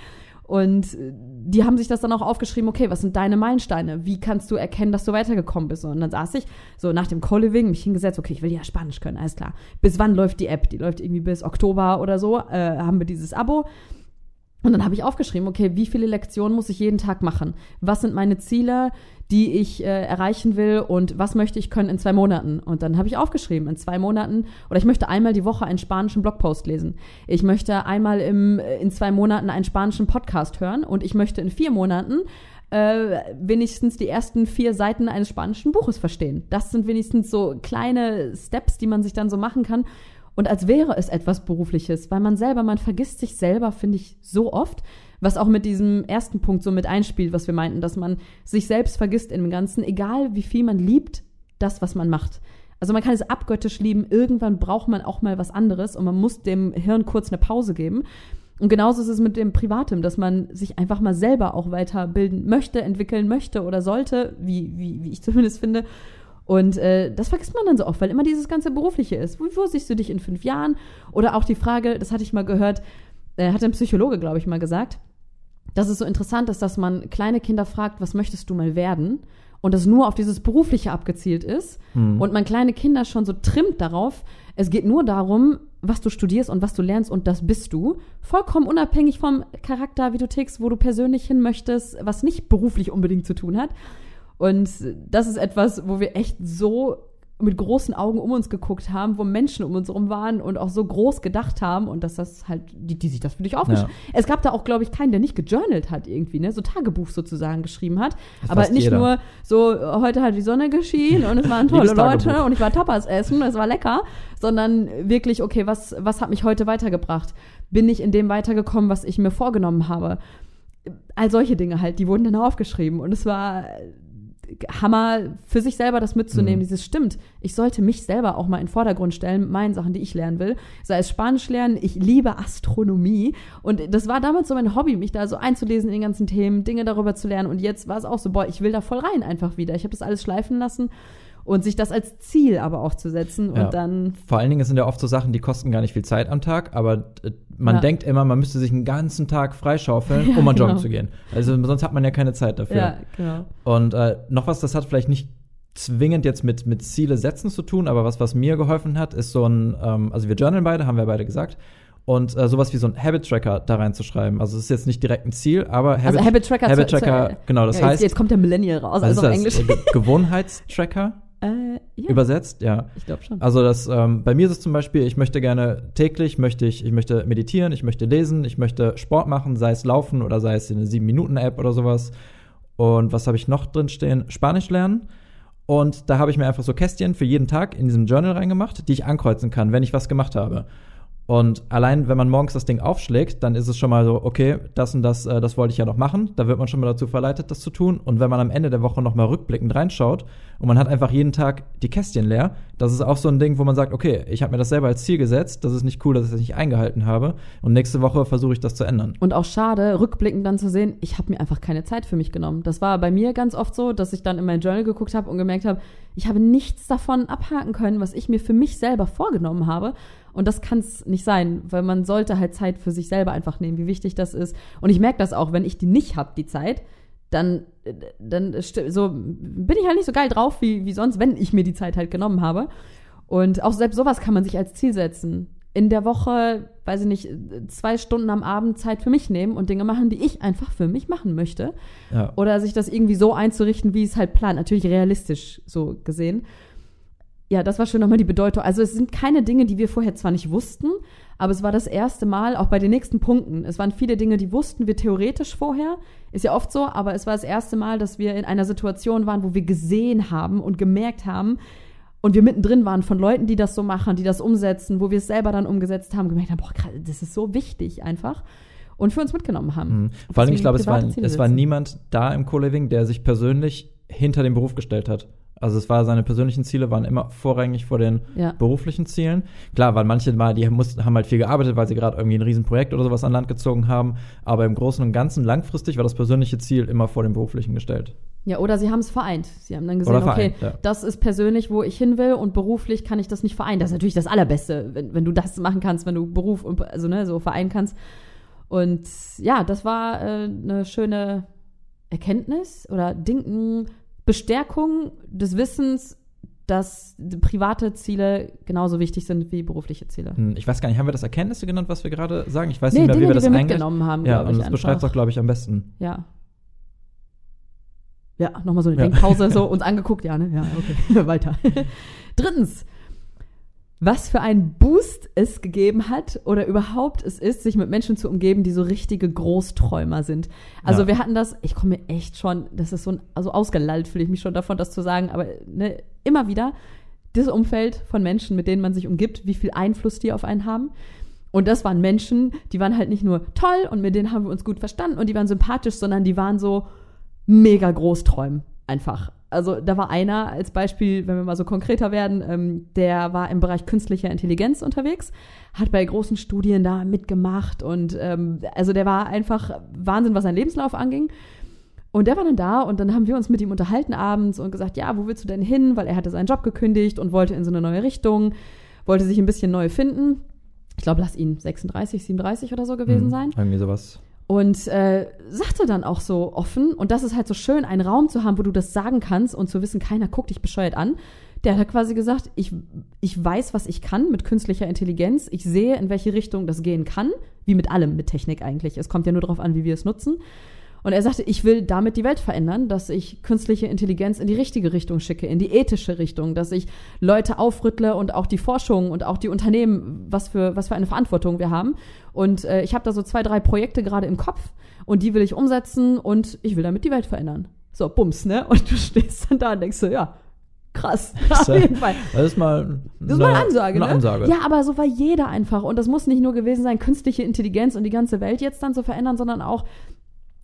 Und äh, die haben sich das dann auch aufgeschrieben, okay, was sind deine Meilensteine? Wie kannst du erkennen, dass du weitergekommen bist? Und dann saß ich so nach dem Co-Living, mich hingesetzt, okay, ich will ja Spanisch können, alles klar. Bis wann läuft die App? Die läuft irgendwie bis Oktober oder so, äh, haben wir dieses Abo. Und dann habe ich aufgeschrieben, okay, wie viele Lektionen muss ich jeden Tag machen? Was sind meine Ziele, die ich äh, erreichen will und was möchte ich können in zwei Monaten? Und dann habe ich aufgeschrieben, in zwei Monaten, oder ich möchte einmal die Woche einen spanischen Blogpost lesen. Ich möchte einmal im, äh, in zwei Monaten einen spanischen Podcast hören und ich möchte in vier Monaten äh, wenigstens die ersten vier Seiten eines spanischen Buches verstehen. Das sind wenigstens so kleine Steps, die man sich dann so machen kann. Und als wäre es etwas Berufliches, weil man selber, man vergisst sich selber, finde ich, so oft, was auch mit diesem ersten Punkt so mit einspielt, was wir meinten, dass man sich selbst vergisst im Ganzen, egal wie viel man liebt, das, was man macht. Also man kann es abgöttisch lieben, irgendwann braucht man auch mal was anderes und man muss dem Hirn kurz eine Pause geben. Und genauso ist es mit dem Privatem, dass man sich einfach mal selber auch weiterbilden möchte, entwickeln möchte oder sollte, wie, wie, wie ich zumindest finde. Und äh, das vergisst man dann so oft, weil immer dieses ganze Berufliche ist. Wo, wo siehst du dich in fünf Jahren? Oder auch die Frage, das hatte ich mal gehört, äh, hat ein Psychologe, glaube ich, mal gesagt, dass es so interessant ist, dass man kleine Kinder fragt, was möchtest du mal werden? Und das nur auf dieses Berufliche abgezielt ist. Mhm. Und man kleine Kinder schon so trimmt darauf, es geht nur darum, was du studierst und was du lernst und das bist du. Vollkommen unabhängig vom Charakter, wie du tickst, wo du persönlich hin möchtest, was nicht beruflich unbedingt zu tun hat. Und das ist etwas, wo wir echt so mit großen Augen um uns geguckt haben, wo Menschen um uns herum waren und auch so groß gedacht haben und dass das halt, die, die sich das für dich aufgeschrieben Ja. Es gab da auch, glaube ich, keinen, der nicht gejournalt hat irgendwie, ne, so Tagebuch sozusagen geschrieben hat. Das Aber nicht jeder. nur so, heute hat die Sonne geschienen und es waren tolle Leute und ich war Tapas essen, es war lecker, sondern wirklich, okay, was, was hat mich heute weitergebracht? Bin ich in dem weitergekommen, was ich mir vorgenommen habe? All solche Dinge halt, die wurden dann aufgeschrieben und es war Hammer für sich selber das mitzunehmen. Mhm. Dieses stimmt. Ich sollte mich selber auch mal in den Vordergrund stellen mit meinen Sachen, die ich lernen will. Sei es Spanisch lernen, ich liebe Astronomie. Und das war damals so mein Hobby, mich da so einzulesen in den ganzen Themen, Dinge darüber zu lernen. Und jetzt war es auch so, boah, ich will da voll rein einfach wieder. Ich habe das alles schleifen lassen und sich das als Ziel aber auch zu setzen Ja. und dann Vor allen Dingen sind ja oft so Sachen, die kosten gar nicht viel Zeit am Tag, aber äh, man Ja. denkt immer, man müsste sich einen ganzen Tag freischaufeln, um mal joggen genau. zu gehen. Also sonst hat man ja keine Zeit dafür. ja, genau. Und äh, noch was, das hat vielleicht nicht zwingend jetzt mit, mit Ziele setzen zu tun, aber was, was mir geholfen hat, ist so ein, ähm, also wir journalen beide, haben wir beide gesagt, und äh, sowas wie so ein Habit-Tracker da reinzuschreiben. Also es ist jetzt nicht direkt ein Ziel, aber Habit, Also Habit Tracker, Habit zu- zu- Tracker, genau, das ja, heißt, jetzt, jetzt kommt der Millennial raus, also auf Englisch. Ge- Gewohnheitstracker äh, ja, übersetzt, ja. ich glaube schon. Also das, ähm, bei mir ist es zum Beispiel, ich möchte gerne täglich, möchte ich, ich möchte meditieren, ich möchte lesen, ich möchte Sport machen, sei es Laufen oder sei es eine 7-Minuten-App oder sowas. Und was habe ich noch drin stehen? Spanisch lernen. Und da habe ich mir einfach so Kästchen für jeden Tag in diesem Journal reingemacht, die ich ankreuzen kann, wenn ich was gemacht habe. Und allein, wenn man morgens das Ding aufschlägt, dann ist es schon mal so, okay, das und das, äh, das wollte ich ja noch machen. Da wird man schon mal dazu verleitet, das zu tun. Und wenn man am Ende der Woche noch mal rückblickend reinschaut und man hat einfach jeden Tag die Kästchen leer, das ist auch so ein Ding, wo man sagt, okay, ich habe mir das selber als Ziel gesetzt. Das ist nicht cool, dass ich das nicht eingehalten habe. Und nächste Woche versuche ich das zu ändern. Und auch schade, rückblickend dann zu sehen, ich habe mir einfach keine Zeit für mich genommen. Das war bei mir ganz oft so, dass ich dann in mein Journal geguckt habe und gemerkt habe, ich habe nichts davon abhaken können, was ich mir für mich selber vorgenommen habe. Und das kann es nicht sein, weil man sollte halt Zeit für sich selber einfach nehmen, wie wichtig das ist. Und ich merke das auch, wenn ich die nicht habe, die Zeit, dann, dann so bin ich halt nicht so geil drauf wie, wie sonst, wenn ich mir die Zeit halt genommen habe. Und auch selbst sowas kann man sich als Ziel setzen. In der Woche, weiß ich nicht, zwei Stunden am Abend Zeit für mich nehmen und Dinge machen, die ich einfach für mich machen möchte. Ja. Oder sich das irgendwie so einzurichten, wie es halt plant. Natürlich realistisch so gesehen ja, das war schon nochmal die Bedeutung. Also es sind keine Dinge, die wir vorher zwar nicht wussten, aber es war das erste Mal, auch bei den nächsten Punkten. Es waren viele Dinge, die wussten wir theoretisch vorher. Ist ja oft so, aber es war das erste Mal, dass wir in einer Situation waren, wo wir gesehen haben und gemerkt haben und wir mittendrin waren von Leuten, die das so machen, die das umsetzen, wo wir es selber dann umgesetzt haben, gemerkt haben, boah, das ist so wichtig einfach und für uns mitgenommen haben. Mhm. Vor allem, ich glaube, es war, es war niemand da im Co-Living, der sich persönlich hinter den Beruf gestellt hat. Also es war seine persönlichen Ziele waren immer vorrangig vor den Ja. beruflichen Zielen. Klar, weil manche mal, die mussten, haben halt viel gearbeitet, weil sie gerade irgendwie ein Riesenprojekt oder sowas an Land gezogen haben. Aber im Großen und Ganzen langfristig war das persönliche Ziel immer vor dem beruflichen gestellt. Ja, oder sie haben es vereint. Sie haben dann gesehen, vereint, okay, ja. das ist persönlich, wo ich hin will und beruflich kann ich das nicht vereinen. Das ist natürlich das Allerbeste, wenn, wenn du das machen kannst, wenn du Beruf und also ne, so vereinen kannst. Und ja, das war äh, eine schöne Erkenntnis oder Ding, Bestärkung des Wissens, dass private Ziele genauso wichtig sind wie berufliche Ziele. Hm, Ich weiß gar nicht, haben wir das Erkenntnisse genannt, was wir gerade sagen? Ich weiß Nee, nicht mehr, Dinge, wie wir das wir mitgenommen haben, Ja, und das beschreibt einfach. doch, glaube ich, am besten. Ja. Ja, nochmal so eine Ja. Denkpause, so uns angeguckt, ja, ne? Ja, okay. Weiter. Drittens, was für einen Boost es gegeben hat oder überhaupt es ist, sich mit Menschen zu umgeben, die so richtige Großträumer sind. Also Ja. wir hatten das, ich komme mir echt schon, das ist so ein, also ausgelallt fühle ich mich schon davon, das zu sagen, aber ne, immer wieder dieses Umfeld von Menschen, mit denen man sich umgibt, wie viel Einfluss die auf einen haben. Und das waren Menschen, die waren halt nicht nur toll und mit denen haben wir uns gut verstanden und die waren sympathisch, sondern die waren so mega Großträumen einfach. Also da war einer als Beispiel, wenn wir mal so konkreter werden, ähm, der war im Bereich künstlicher Intelligenz unterwegs, hat bei großen Studien da mitgemacht und ähm, also der war einfach Wahnsinn, was seinen Lebenslauf anging. Und der war dann da und dann haben wir uns mit ihm unterhalten abends und gesagt, ja, wo willst du denn hin? Weil er hatte seinen Job gekündigt und wollte in so eine neue Richtung, wollte sich ein bisschen neu finden. Ich glaube, lass ihn 36, 37 oder so gewesen Hm, sein. Irgendwie sowas. Und äh, sagte dann auch so offen, und das ist halt so schön, einen Raum zu haben, wo du das sagen kannst und zu wissen, keiner guckt dich bescheuert an. Der hat quasi gesagt, ich, ich weiß, was ich kann mit künstlicher Intelligenz. Ich sehe, in welche Richtung das gehen kann. Wie mit allem, mit Technik eigentlich. Es kommt ja nur darauf an, wie wir es nutzen. Und er sagte, ich will damit die Welt verändern, dass ich künstliche Intelligenz in die richtige Richtung schicke, in die ethische Richtung, dass ich Leute aufrüttle und auch die Forschung und auch die Unternehmen, was für, was für eine Verantwortung wir haben. Und äh, ich habe da so zwei, drei Projekte gerade im Kopf und die will ich umsetzen und ich will damit die Welt verändern. So, bums, ne? Und du stehst dann da und denkst so, ja, krass, auf jeden Fall. Das ist mal Das ist mal eine Ansage, eine ne? Ansage. Ja, aber so war jeder einfach. Und das muss nicht nur gewesen sein, künstliche Intelligenz und die ganze Welt jetzt dann zu verändern, sondern auch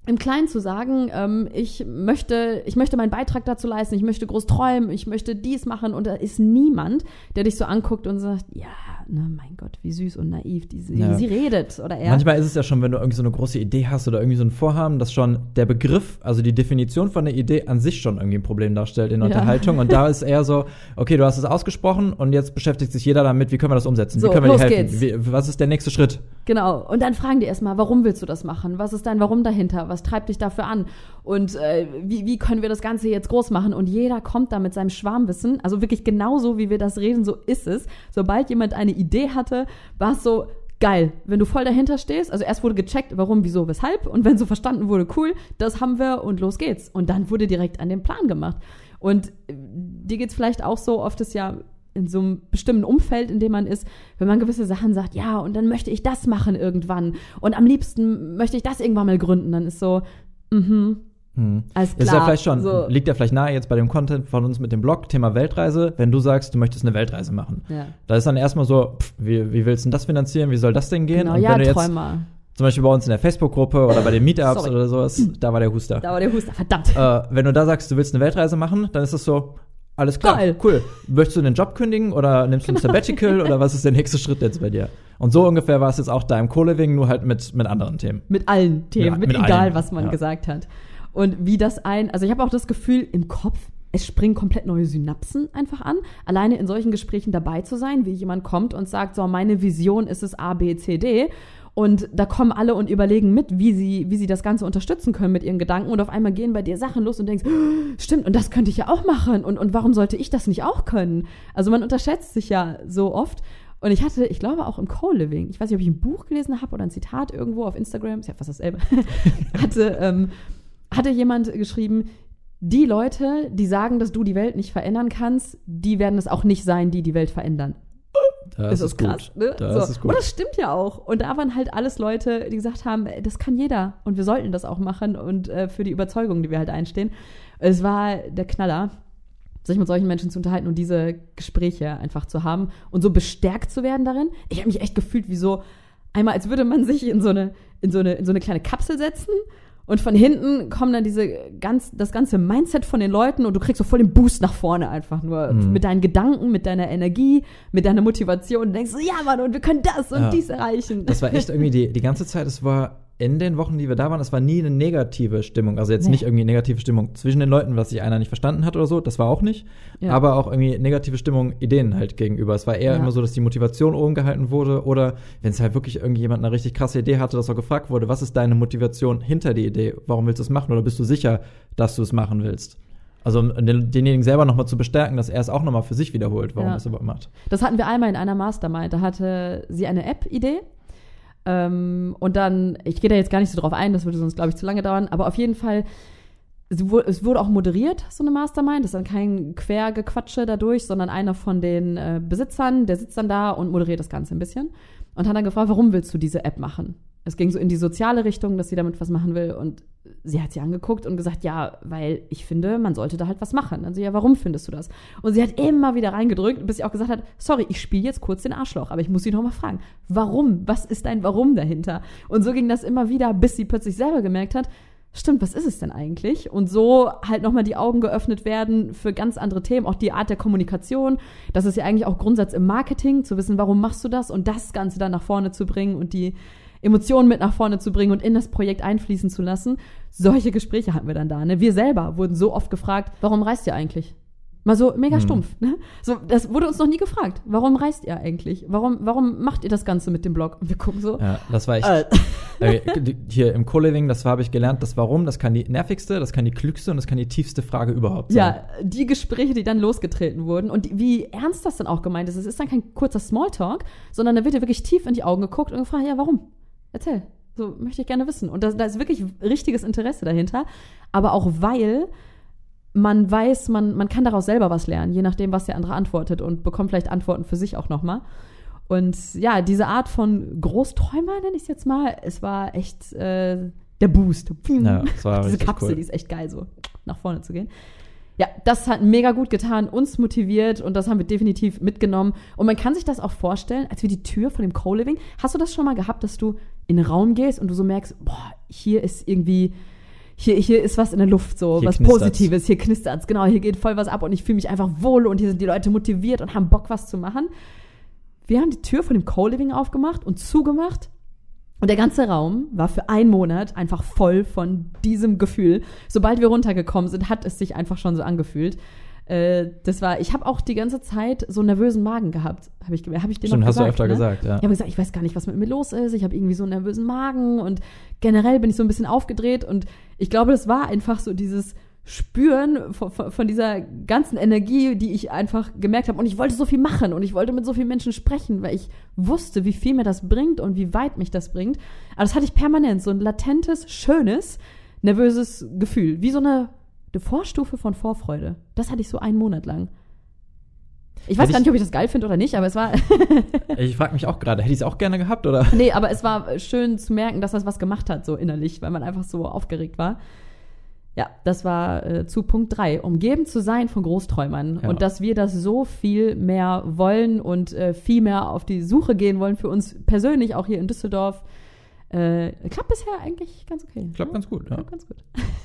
im Kleinen zu sagen, ähm, ich möchte, ich möchte meinen Beitrag dazu leisten, ich möchte groß träumen, ich möchte dies machen und da ist niemand, der dich so anguckt und sagt, ja, na mein Gott, wie süß und naiv die, sie- Ja. wie sie redet oder er. Manchmal ist es ja schon, wenn du irgendwie so eine große Idee hast oder irgendwie so ein Vorhaben, dass schon der Begriff, also die Definition von der Idee an sich schon irgendwie ein Problem darstellt in der Ja. Unterhaltung. Und da ist eher so, okay, du hast es ausgesprochen und jetzt beschäftigt sich jeder damit, wie können wir das umsetzen? So, wie können wir dir helfen? Wie, was ist der nächste Schritt? Genau. Und dann fragen die erstmal, warum willst du das machen? Was ist dein Warum dahinter? Was treibt dich dafür an? Und äh, wie, wie können wir das Ganze jetzt groß machen? Und jeder kommt da mit seinem Schwarmwissen. Also wirklich genauso, wie wir das reden, so ist es. Sobald jemand eine Idee hatte, war es so, geil, wenn du voll dahinter stehst. Also erst wurde gecheckt, warum, wieso, weshalb. Und wenn so verstanden wurde, cool, das haben wir und los geht's. Und dann wurde direkt an den Plan gemacht. Und äh, dir geht's vielleicht auch so, oft ist ja in so einem bestimmten Umfeld, in dem man ist, wenn man gewisse Sachen sagt, ja, und dann möchte ich das machen irgendwann und am liebsten möchte ich das irgendwann mal gründen, dann ist so, mhm, Hm. Alles Ist ja klar, vielleicht schon, so. liegt ja vielleicht nahe jetzt bei dem Content von uns mit dem Blog, Thema Weltreise, wenn du sagst, du möchtest eine Weltreise machen. Ja. Da ist dann erstmal so, pff, wie, wie willst du denn das finanzieren? Wie soll das denn gehen? Genau, Und ja, wenn du jetzt Träumer. zum Beispiel bei uns in der Facebook-Gruppe oder bei den Meetups Sorry. oder sowas, da war der Huster. Da war der Huster, verdammt. Äh, wenn du da sagst, du willst eine Weltreise machen, dann ist es so, alles klar, Geil. cool. Möchtest du den Job kündigen oder nimmst du ein Sabbatical oder was ist der nächste Schritt jetzt bei dir? Und so ungefähr war es jetzt auch da im Co-Living, nur halt mit, mit anderen Themen. Mit allen Themen, Ja, mit, mit egal, allen, was man ja. gesagt hat. Und wie das ein, also ich habe auch das Gefühl im Kopf, es springen komplett neue Synapsen einfach an. Alleine in solchen Gesprächen dabei zu sein, wie jemand kommt und sagt, so, meine Vision ist es A, B, C, D. Und da kommen alle und überlegen mit, wie sie, wie sie das Ganze unterstützen können mit ihren Gedanken. Und auf einmal gehen bei dir Sachen los und denkst, "Oh, stimmt, und das könnte ich ja auch machen. Und, und warum sollte ich das nicht auch können? Also man unterschätzt sich ja so oft. Und ich hatte, ich glaube auch im Co-Living, ich weiß nicht, ob ich ein Buch gelesen habe oder ein Zitat irgendwo auf Instagram, ist ja fast dasselbe, hatte, ähm, hatte jemand geschrieben, die Leute, die sagen, dass du die Welt nicht verändern kannst, die werden es auch nicht sein, die die Welt verändern. Das ist das krass, ne? Das so. ist gut. Und das stimmt ja auch. Und da waren halt alles Leute, die gesagt haben, das kann jeder und wir sollten das auch machen und äh, für die Überzeugung, die wir halt einstehen. Es war der Knaller, sich mit solchen Menschen zu unterhalten und diese Gespräche einfach zu haben und so bestärkt zu werden darin. Ich habe mich echt gefühlt wie so einmal, als würde man sich in so eine in so eine in so eine kleine Kapsel setzen und von hinten kommen dann diese ganz, das ganze Mindset von den Leuten und du kriegst so voll den Boost nach vorne einfach nur. Mhm. Mit deinen Gedanken, mit deiner Energie, mit deiner Motivation. Und denkst so, ja Mann, und wir können das und Ja. dies erreichen. Das war echt irgendwie die, die ganze Zeit, es war in den Wochen, die wir da waren, es war nie eine negative Stimmung. Also jetzt Nee. nicht irgendwie negative Stimmung zwischen den Leuten, was sich einer nicht verstanden hat oder so, das war auch nicht. Ja. Aber auch irgendwie negative Stimmung Ideen halt gegenüber. Es war eher Ja. immer so, dass die Motivation oben gehalten wurde oder wenn es halt wirklich irgendjemand eine richtig krasse Idee hatte, dass auch gefragt wurde, was ist deine Motivation hinter die Idee? Warum willst du es machen oder bist du sicher, dass du es machen willst? Also um den, denjenigen selber nochmal zu bestärken, dass er es auch nochmal für sich wiederholt, warum Ja. er es überhaupt macht. Das hatten wir einmal in einer Mastermind. Da hatte sie eine App-Idee. Ähm, und dann, ich gehe da jetzt gar nicht so drauf ein, das würde sonst, glaube ich, zu lange dauern. Aber auf jeden Fall, es wurde, auch moderiert, so eine Mastermind. Das ist dann kein Quergequatsche dadurch, sondern einer von den äh, Besitzern, der sitzt dann da und moderiert das Ganze ein bisschen. Und hat dann gefragt, warum willst du diese App machen? Es ging so in die soziale Richtung, dass sie damit was machen will. Und sie hat sie angeguckt und gesagt, ja, weil ich finde, man sollte da halt was machen. Dann so, ja, warum findest du das? Und sie hat immer wieder reingedrückt, bis sie auch gesagt hat, sorry, ich spiele jetzt kurz den Arschloch, aber ich muss sie noch mal fragen, warum? Was ist dein Warum dahinter? Und so ging das immer wieder, bis sie plötzlich selber gemerkt hat, stimmt, was ist es denn eigentlich? Und so halt nochmal die Augen geöffnet werden für ganz andere Themen, auch die Art der Kommunikation. Das ist ja eigentlich auch Grundsatz im Marketing, zu wissen, warum machst du das und das Ganze dann nach vorne zu bringen und die Emotionen mit nach vorne zu bringen und in das Projekt einfließen zu lassen. Solche Gespräche hatten wir dann da. Ne? Wir selber wurden so oft gefragt, warum reist ihr eigentlich? Mal so mega Hm. stumpf. Ne? So, das wurde uns noch nie gefragt. Warum reist ihr eigentlich? Warum, warum macht ihr das Ganze mit dem Blog? Und wir gucken so. Ja, das war echt. Äh, Äh, hier im Co-Living, das habe ich gelernt, das Warum, das kann die nervigste, das kann die klügste und das kann die tiefste Frage überhaupt sein. Ja, die Gespräche, die dann losgetreten wurden und wie ernst das dann auch gemeint ist. Es ist dann kein kurzer Smalltalk, sondern da wird dir wirklich tief in die Augen geguckt und gefragt, ja, warum? Erzähl. So möchte ich gerne wissen. Und da, da ist wirklich richtiges Interesse dahinter. Aber auch weil man weiß, man, man kann daraus selber was lernen, je nachdem, was der andere antwortet und bekommt vielleicht Antworten für sich auch nochmal. Und ja, diese Art von Großträumer, nenne ich es jetzt mal, es war echt äh, der Boost. Ja, Diese Kapsel, cool. die ist echt geil, so nach vorne zu gehen. Ja, das hat mega gut getan, uns motiviert und das haben wir definitiv mitgenommen. Und man kann sich das auch vorstellen, als wir die Tür von dem Co-Living, hast du das schon mal gehabt, dass du in den Raum gehst und du so merkst, boah, hier ist irgendwie, hier, hier ist was in der Luft, so Hier was knistert's. Positives, hier knistert's, genau, hier geht voll was ab und ich fühle mich einfach wohl und hier sind die Leute motiviert und haben Bock, was zu machen. Wir haben die Tür von dem Co-Living aufgemacht und zugemacht und der ganze Raum war für einen Monat einfach voll von diesem Gefühl. Sobald wir runtergekommen sind, hat es sich einfach schon so angefühlt. Äh, das war, ich habe auch die ganze Zeit so einen nervösen Magen gehabt. Habe ich, hab ich dir Stimmt, hast du öfter ne? gesagt, ja. Ich habe gesagt, ich weiß gar nicht, was mit mir los ist. Ich habe irgendwie so einen nervösen Magen und generell bin ich so ein bisschen aufgedreht und ich glaube, das war einfach so dieses Spüren von, von, von dieser ganzen Energie, die ich einfach gemerkt habe. Und ich wollte so viel machen und ich wollte mit so vielen Menschen sprechen, weil ich wusste, wie viel mir das bringt und wie weit mich das bringt. Aber das hatte ich permanent, so ein latentes, schönes, nervöses Gefühl, wie so eine, eine Vorstufe von Vorfreude. Das hatte ich so einen Monat lang. Ich weiß gar ich- nicht, ob ich das geil finde oder nicht, aber es war. Ich frage mich auch gerade, hätte ich es auch gerne gehabt oder? Nee, aber es war schön zu merken, dass das was gemacht hat, so innerlich, weil man einfach so aufgeregt war. Ja, das war äh, zu Punkt drei. Umgeben zu sein von Großträumern. Ja. Und dass wir das so viel mehr wollen und äh, viel mehr auf die Suche gehen wollen für uns persönlich, auch hier in Düsseldorf. Äh, klappt bisher eigentlich ganz okay. Klappt ja? ganz gut, ja. Klappt ganz gut.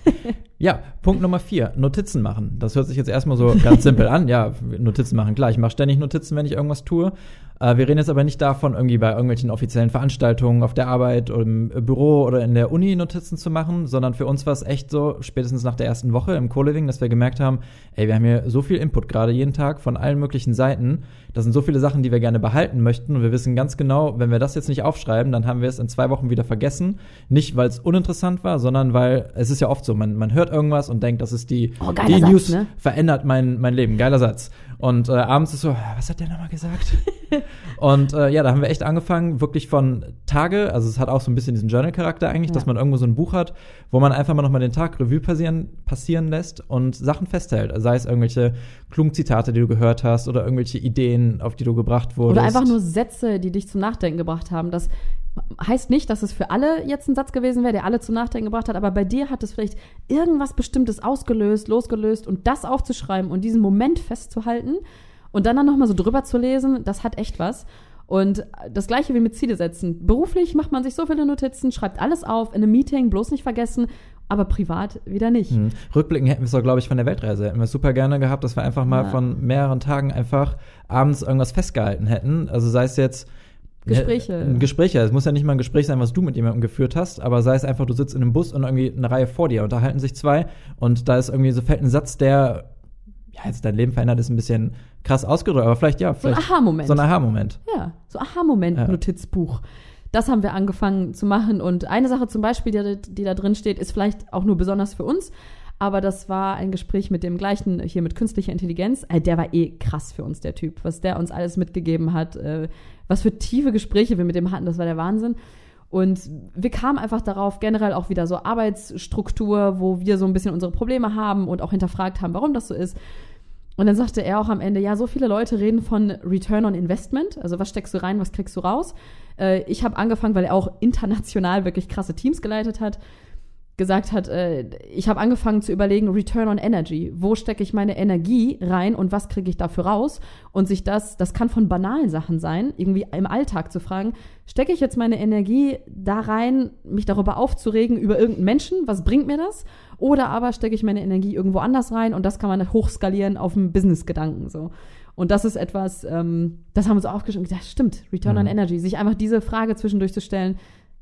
Ja, Punkt Nummer vier, Notizen machen. Das hört sich jetzt erstmal so ganz simpel an. Ja, Notizen machen, klar. Ich mache ständig Notizen, wenn ich irgendwas tue. Äh, wir reden jetzt aber nicht davon, irgendwie bei irgendwelchen offiziellen Veranstaltungen auf der Arbeit oder im Büro oder in der Uni Notizen zu machen, sondern für uns war es echt so, spätestens nach der ersten Woche im Co-Living, dass wir gemerkt haben, ey, wir haben hier so viel Input gerade jeden Tag von allen möglichen Seiten. Das sind so viele Sachen, die wir gerne behalten möchten und wir wissen ganz genau, wenn wir das jetzt nicht aufschreiben, dann haben wir es in zwei Wochen wieder vergessen. Nicht, weil es uninteressant war, sondern weil es ist ja oft so, man, man hört irgendwas und denkt, das ist die, Oh, die Satz, News ne? verändert mein, mein Leben. Geiler Satz. Und äh, abends ist so, was hat der nochmal gesagt? und äh, ja, da haben wir echt angefangen, wirklich von Tage, also es hat auch so ein bisschen diesen Journal-Charakter eigentlich, Ja. dass man irgendwo so ein Buch hat, wo man einfach mal nochmal den Tag Revue passieren, passieren lässt und Sachen festhält. Sei es irgendwelche klugen Zitate, die du gehört hast oder irgendwelche Ideen, auf die du gebracht wurdest. Oder einfach nur Sätze, die dich zum Nachdenken gebracht haben. Das heißt nicht, dass es für alle jetzt ein Satz gewesen wäre, der alle zum Nachdenken gebracht hat, aber bei dir hat es vielleicht irgendwas Bestimmtes ausgelöst, losgelöst und das aufzuschreiben und diesen Moment festzuhalten und dann dann nochmal so drüber zu lesen, das hat echt was. Und das gleiche wie mit Ziele setzen. Beruflich macht man sich so viele Notizen, schreibt alles auf, in einem Meeting bloß nicht vergessen, aber privat wieder nicht. Mhm. Rückblicken hätten wir es doch, glaube ich, von der Weltreise. Hätten wir es super gerne gehabt, dass wir einfach mal Ja. von mehreren Tagen einfach abends irgendwas festgehalten hätten. Also sei es jetzt Gespräche. Ja, Gespräche. Es muss ja nicht mal ein Gespräch sein, was du mit jemandem geführt hast, aber sei es einfach, du sitzt in einem Bus und irgendwie eine Reihe vor dir, unterhalten sich zwei und da ist irgendwie so fällt ein Satz, der ja jetzt dein Leben verändert, ist ein bisschen krass ausgedrückt, aber vielleicht ja, So ein vielleicht Aha-Moment. so ein Aha-Moment. Ja, so Aha-Moment-Notizbuch. Das haben wir angefangen zu machen. Und eine Sache zum Beispiel, die, die da drin steht, ist vielleicht auch nur besonders für uns. Aber das war ein Gespräch mit dem gleichen hier mit künstlicher Intelligenz. Äh, der war eh krass für uns, der Typ. Was der uns alles mitgegeben hat, äh, was für tiefe Gespräche wir mit dem hatten, das war der Wahnsinn. Und wir kamen einfach darauf, generell auch wieder so Arbeitsstruktur, wo wir so ein bisschen unsere Probleme haben und auch hinterfragt haben, warum das so ist. Und dann sagte er auch am Ende, ja, so viele Leute reden von Return on Investment, also was steckst du rein, was kriegst du raus. Äh, ich habe angefangen, weil er auch international wirklich krasse Teams geleitet hat, gesagt hat, äh, ich habe angefangen zu überlegen, Return on Energy, wo stecke ich meine Energie rein und was kriege ich dafür raus? Und sich das, das kann von banalen Sachen sein, irgendwie im Alltag zu fragen, stecke ich jetzt meine Energie da rein, mich darüber aufzuregen über irgendeinen Menschen, was bringt mir das? Oder aber stecke ich meine Energie irgendwo anders rein und das kann man hochskalieren auf einen Business-Gedanken so. Und das ist etwas, ähm, das haben wir uns aufgeschrieben, das stimmt, Return on Mhm. Energy, sich einfach diese Frage zwischendurch zu stellen,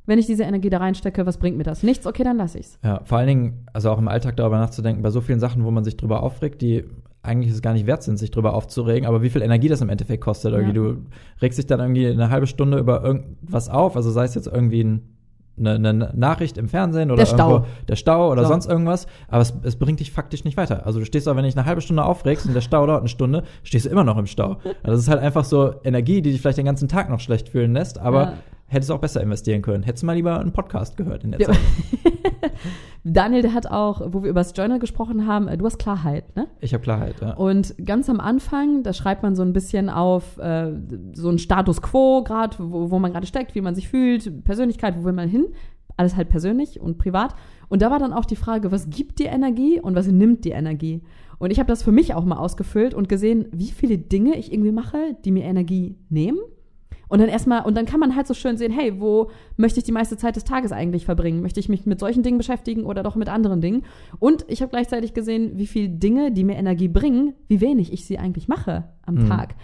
wenn ich diese Energie da reinstecke, was bringt mir das? Nichts, okay, dann lasse ich's. Ja, vor allen Dingen, also auch im Alltag darüber nachzudenken, bei so vielen Sachen, wo man sich drüber aufregt, die eigentlich es gar nicht wert sind, sich drüber aufzuregen, aber wie viel Energie das im Endeffekt kostet. Irgendwie, Ja. du regst dich dann irgendwie eine halbe Stunde über irgendwas auf, also sei es jetzt irgendwie ein eine, eine Nachricht im Fernsehen oder Der Stau. irgendwo der Stau oder So. sonst irgendwas, aber es, es bringt dich faktisch nicht weiter. Also du stehst auch, wenn dich eine halbe Stunde aufregst und der Stau dauert eine Stunde, stehst du immer noch im Stau. Also das ist halt einfach so Energie, die dich vielleicht den ganzen Tag noch schlecht fühlen lässt, aber Ja. hättest du auch besser investieren können. Hättest du mal lieber einen Podcast gehört in der Ja. Zeit. Daniel, der hat auch, wo wir über das Journal gesprochen haben, äh, du hast Klarheit, ne? Ich habe Klarheit, ja. Und ganz am Anfang, da schreibt man so ein bisschen auf äh, so ein Status quo, gerade wo, wo man gerade steckt, wie man sich fühlt, Persönlichkeit, wo will man hin. Alles halt persönlich und privat. Und da war dann auch die Frage, was gibt dir Energie und was nimmt dir Energie? Und ich habe das für mich auch mal ausgefüllt und gesehen, wie viele Dinge ich irgendwie mache, die mir Energie nehmen. Und dann erstmal, und dann kann man halt so schön sehen, hey, wo möchte ich die meiste Zeit des Tages eigentlich verbringen? Möchte ich mich mit solchen Dingen beschäftigen oder doch mit anderen Dingen? Und ich habe gleichzeitig gesehen, wie viele Dinge, die mir Energie bringen, wie wenig ich sie eigentlich mache am Mhm. Tag.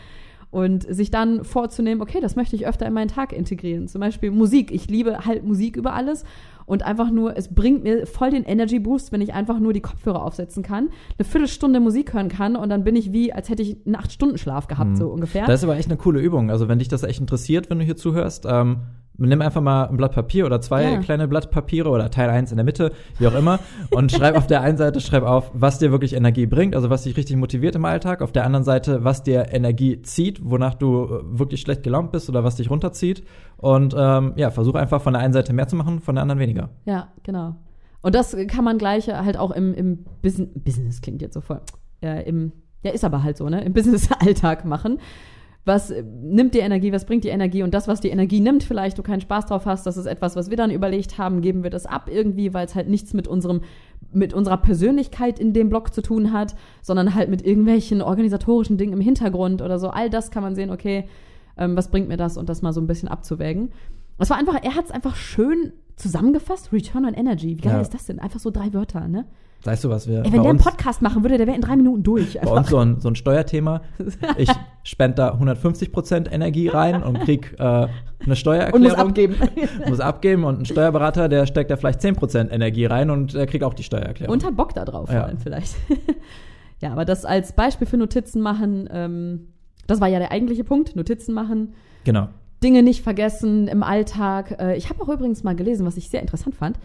Und sich dann vorzunehmen, okay, das möchte ich öfter in meinen Tag integrieren. Zum Beispiel Musik. Ich liebe halt Musik über alles. Und einfach nur, es bringt mir voll den Energy Boost, wenn ich einfach nur die Kopfhörer aufsetzen kann, eine Viertelstunde Musik hören kann und dann bin ich wie, als hätte ich einen Acht-Stunden-Schlaf gehabt, Mhm. so ungefähr. Das ist aber echt eine coole Übung. Also wenn dich das echt interessiert, wenn du hier zuhörst, ähm, nimm einfach mal ein Blatt Papier oder zwei Ja. kleine Blatt Papiere oder Teil eins in der Mitte, wie auch immer, und schreib auf der einen Seite, schreib auf, was dir wirklich Energie bringt, also was dich richtig motiviert im Alltag, auf der anderen Seite, was dir Energie zieht, wonach du äh, wirklich schlecht gelaunt bist oder was dich runterzieht. Und ähm, ja, versuch einfach von der einen Seite mehr zu machen, von der anderen weniger. Ja, genau. Und das kann man gleich halt auch im, im Business, Business klingt jetzt so voll, äh, im, ja, ist aber halt so, ne, im Business-Alltag machen. Was äh, nimmt dir Energie, was bringt dir Energie und das, was dir Energie nimmt, vielleicht du keinen Spaß drauf hast, das ist etwas, was wir dann überlegt haben, geben wir das ab irgendwie, weil es halt nichts mit unserem, mit unserer Persönlichkeit in dem Blog zu tun hat, sondern halt mit irgendwelchen organisatorischen Dingen im Hintergrund oder so. All das kann man sehen, okay, ähm, was bringt mir das und das mal so ein bisschen abzuwägen. Es war einfach, er hat es einfach schön zusammengefasst, Return on Energy. Wie geil Ja. ist das denn? Einfach so drei Wörter, ne? Weißt du, was wir Ey, bei wenn der einen Podcast machen würde, der wäre in drei Minuten durch. bei Einfach. uns so ein, so ein Steuerthema? Ich spende da 150% Energie rein und krieg äh, eine und Steuererklärung. muss abgeben. muss abgeben und ein Steuerberater, der steckt da vielleicht 10% Energie rein und der kriegt auch die Steuererklärung. Und hat Bock da drauf, Ja. vielleicht. ja, aber das als Beispiel für Notizen machen, ähm, das war ja der eigentliche Punkt, Notizen machen. genau. Dinge nicht vergessen im Alltag. Äh, ich habe auch übrigens mal gelesen, was ich sehr interessant fand,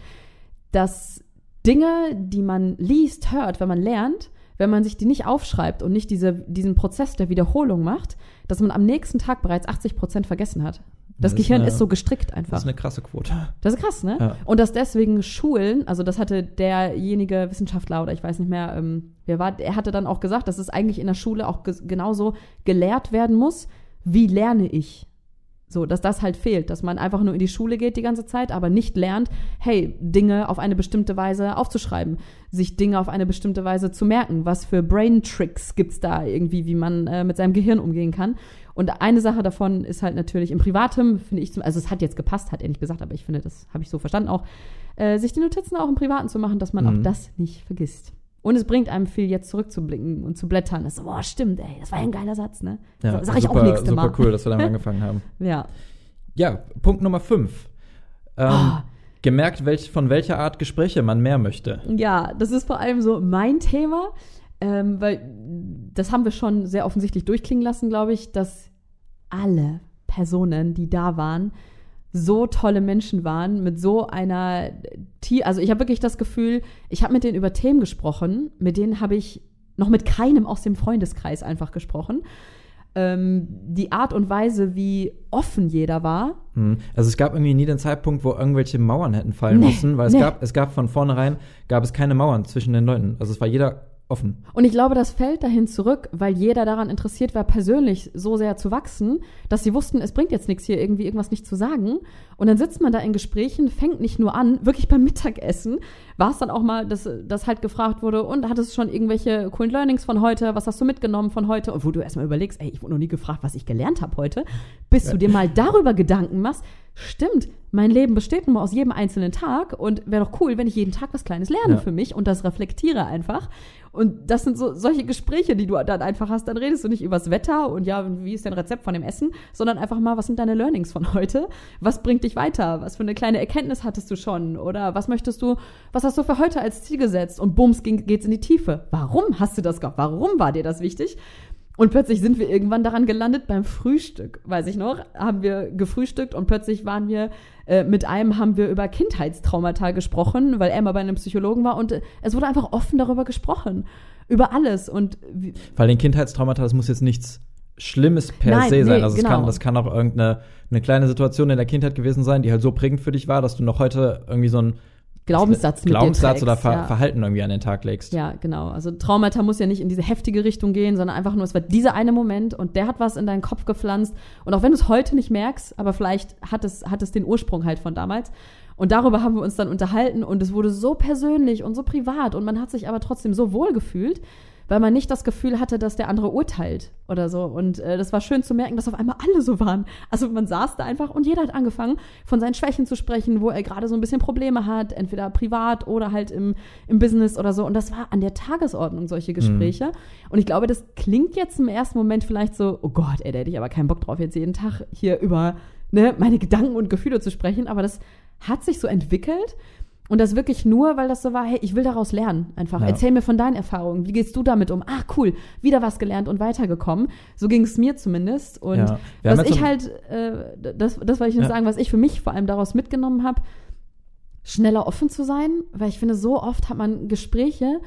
dass Dinge, die man liest, hört, wenn man lernt, wenn man sich die nicht aufschreibt und nicht diese, diesen Prozess der Wiederholung macht, dass man am nächsten Tag bereits 80 Prozent vergessen hat. Das, Das ist Gehirn eine- ist so gestrickt einfach. Das ist eine krasse Quote. Das ist krass, ne? Ja. Und dass deswegen Schulen, also das hatte derjenige Wissenschaftler oder ich weiß nicht mehr, ähm, wer war, er hatte dann auch gesagt, dass es eigentlich in der Schule auch genauso gelehrt werden muss, wie lerne ich. So, dass das halt fehlt, dass man einfach nur in die Schule geht die ganze Zeit, aber nicht lernt, hey, Dinge auf eine bestimmte Weise aufzuschreiben, sich Dinge auf eine bestimmte Weise zu merken. Was für Brain-Tricks gibt's da irgendwie, wie man äh, mit seinem Gehirn umgehen kann. Und eine Sache davon ist halt natürlich im Privatem, finde ich, zum, also es hat jetzt gepasst, hat er nicht gesagt, aber ich finde, das habe ich so verstanden auch, äh, sich die Notizen auch im Privaten zu machen, dass man Mhm. auch das nicht vergisst. Und es bringt einem viel, jetzt zurückzublicken und zu blättern. Das ist so, boah, stimmt, ey, das war ja ein geiler Satz, ne? Ja, Sag ich super, auch nächstes super Mal. cool, dass wir damit angefangen haben. Ja. Ja, Punkt Nummer 5. Ähm, Ah. Gemerkt, welch, von welcher Art Gespräche man mehr möchte. Ja, das ist vor allem so mein Thema, ähm, weil das haben wir schon sehr offensichtlich durchklingen lassen, glaube ich, dass alle Personen, die da waren, so tolle Menschen waren, mit so einer also ich habe wirklich das Gefühl, ich habe mit denen über Themen gesprochen, mit denen habe ich noch mit keinem aus dem Freundeskreis einfach gesprochen. Ähm, die Art und Weise, wie offen jeder war, Hm. Also es gab irgendwie nie den Zeitpunkt, wo irgendwelche Mauern hätten fallen Nee, müssen, weil es nee. gab, es gab von vornherein, gab es keine Mauern zwischen den Leuten. Also es war jeder offen. Und ich glaube, das fällt dahin zurück, weil jeder daran interessiert war, persönlich so sehr zu wachsen, dass sie wussten, es bringt jetzt nichts hier irgendwie irgendwas nicht zu sagen. Und dann sitzt man da in Gesprächen, fängt nicht nur an, wirklich beim Mittagessen war es dann auch mal, dass, dass halt gefragt wurde, und hattest du schon irgendwelche coolen Learnings von heute? Was hast du mitgenommen von heute? Und wo du erstmal überlegst, ey, ich wurde noch nie gefragt, was ich gelernt habe heute, bis du dir mal darüber Gedanken machst, stimmt, mein Leben besteht nun mal aus jedem einzelnen Tag und wäre doch cool, wenn ich jeden Tag was Kleines lerne Ja. für mich und das reflektiere einfach. Und das sind so solche Gespräche, die du dann einfach hast. Dann redest du nicht übers Wetter und ja, wie ist dein Rezept von dem Essen, sondern einfach mal, was sind deine Learnings von heute? Was bringt dich weiter? Was für eine kleine Erkenntnis hattest du schon? Oder was möchtest du, was hast du für heute als Ziel gesetzt? Und bums, geht's in die Tiefe. Warum hast du das gemacht? Warum war dir das wichtig? Und plötzlich sind wir irgendwann daran gelandet beim Frühstück, weiß ich noch, haben wir gefrühstückt und plötzlich waren wir, äh, mit einem haben wir über Kindheitstraumata gesprochen, weil er mal bei einem Psychologen war und äh, es wurde einfach offen darüber gesprochen. Über alles und Weil den Kindheitstraumata, das muss jetzt nichts Schlimmes per Nein, se nee, sein. Also es genau. kann, das kann auch irgendeine eine kleine Situation in der Kindheit gewesen sein, die halt so prägend für dich war, dass du noch heute irgendwie so einen Glaubenssatz mit Glaubenssatz oder Ver ja. Verhalten irgendwie an den Tag legst. Ja, genau. Also Traumata muss ja nicht in diese heftige Richtung gehen, sondern einfach nur, es war dieser eine Moment und der hat was in deinen Kopf gepflanzt. Und auch wenn du es heute nicht merkst, aber vielleicht hat es, hat es den Ursprung halt von damals. Und darüber haben wir uns dann unterhalten und es wurde so persönlich und so privat und man hat sich aber trotzdem so wohl gefühlt, weil man nicht das Gefühl hatte, dass der andere urteilt oder so. Und äh, das war schön zu merken, dass auf einmal alle so waren. Also man saß da einfach und jeder hat angefangen, von seinen Schwächen zu sprechen, wo er gerade so ein bisschen Probleme hat, entweder privat oder halt im, im Business oder so. Und das war an der Tagesordnung solche Gespräche. Und ich glaube, das klingt jetzt im ersten Moment vielleicht so, oh Gott, ey, da hätte ich aber keinen Bock drauf, jetzt jeden Tag hier über ne, meine Gedanken und Gefühle zu sprechen. Aber das hat sich so entwickelt. Und das wirklich nur, weil das so war, hey, ich will daraus lernen. Einfach. Ja. Erzähl mir von deinen Erfahrungen. Wie gehst du damit um? Ah, cool, wieder was gelernt und weitergekommen. So ging es mir zumindest. Und Ja. Was ich so- halt, äh, das, das wollte ich nur Ja. sagen, was ich für mich vor allem daraus mitgenommen habe, schneller offen zu sein, weil ich finde, so oft hat man Gespräche,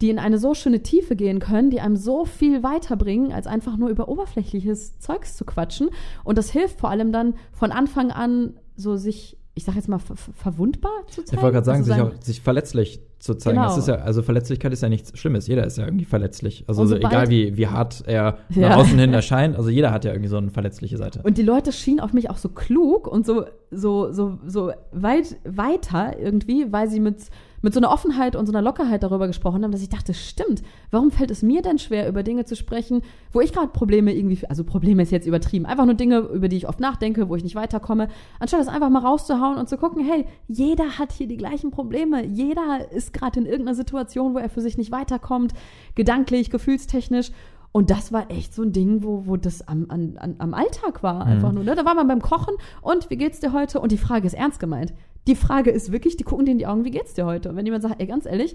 die in eine so schöne Tiefe gehen können, die einem so viel weiterbringen, als einfach nur über oberflächliches Zeugs zu quatschen. Und das hilft vor allem dann von Anfang an, so sich, ich sag jetzt mal, ver ver- verwundbar zu zeigen. Ich wollte gerade sagen, Also sich, auch, sich verletzlich zu zeigen. Genau. Das ist ja, also Verletzlichkeit ist ja nichts Schlimmes. Jeder ist ja irgendwie verletzlich. Also so egal wie, wie hart er Ja. nach außen hin erscheint, also jeder hat ja irgendwie so eine verletzliche Seite. Und die Leute schienen auf mich auch so klug und so, so, so, so weit weiter irgendwie, weil sie mit, mit so einer Offenheit und so einer Lockerheit darüber gesprochen haben, dass ich dachte, stimmt, warum fällt es mir denn schwer, über Dinge zu sprechen, wo ich gerade Probleme irgendwie, also Probleme ist jetzt übertrieben, einfach nur Dinge, über die ich oft nachdenke, wo ich nicht weiterkomme, anstatt das einfach mal rauszuhauen und zu gucken, hey, jeder hat hier die gleichen Probleme, jeder ist gerade in irgendeiner Situation, wo er für sich nicht weiterkommt, gedanklich, gefühlstechnisch. Und das war echt so ein Ding, wo, wo das am, an, am Alltag war, einfach nur. Ne? Da war man beim Kochen und wie geht's dir heute? Und die Frage ist ernst gemeint. Die Frage ist wirklich, die gucken dir in die Augen, wie geht's dir heute? Und wenn jemand sagt, ey, ganz ehrlich,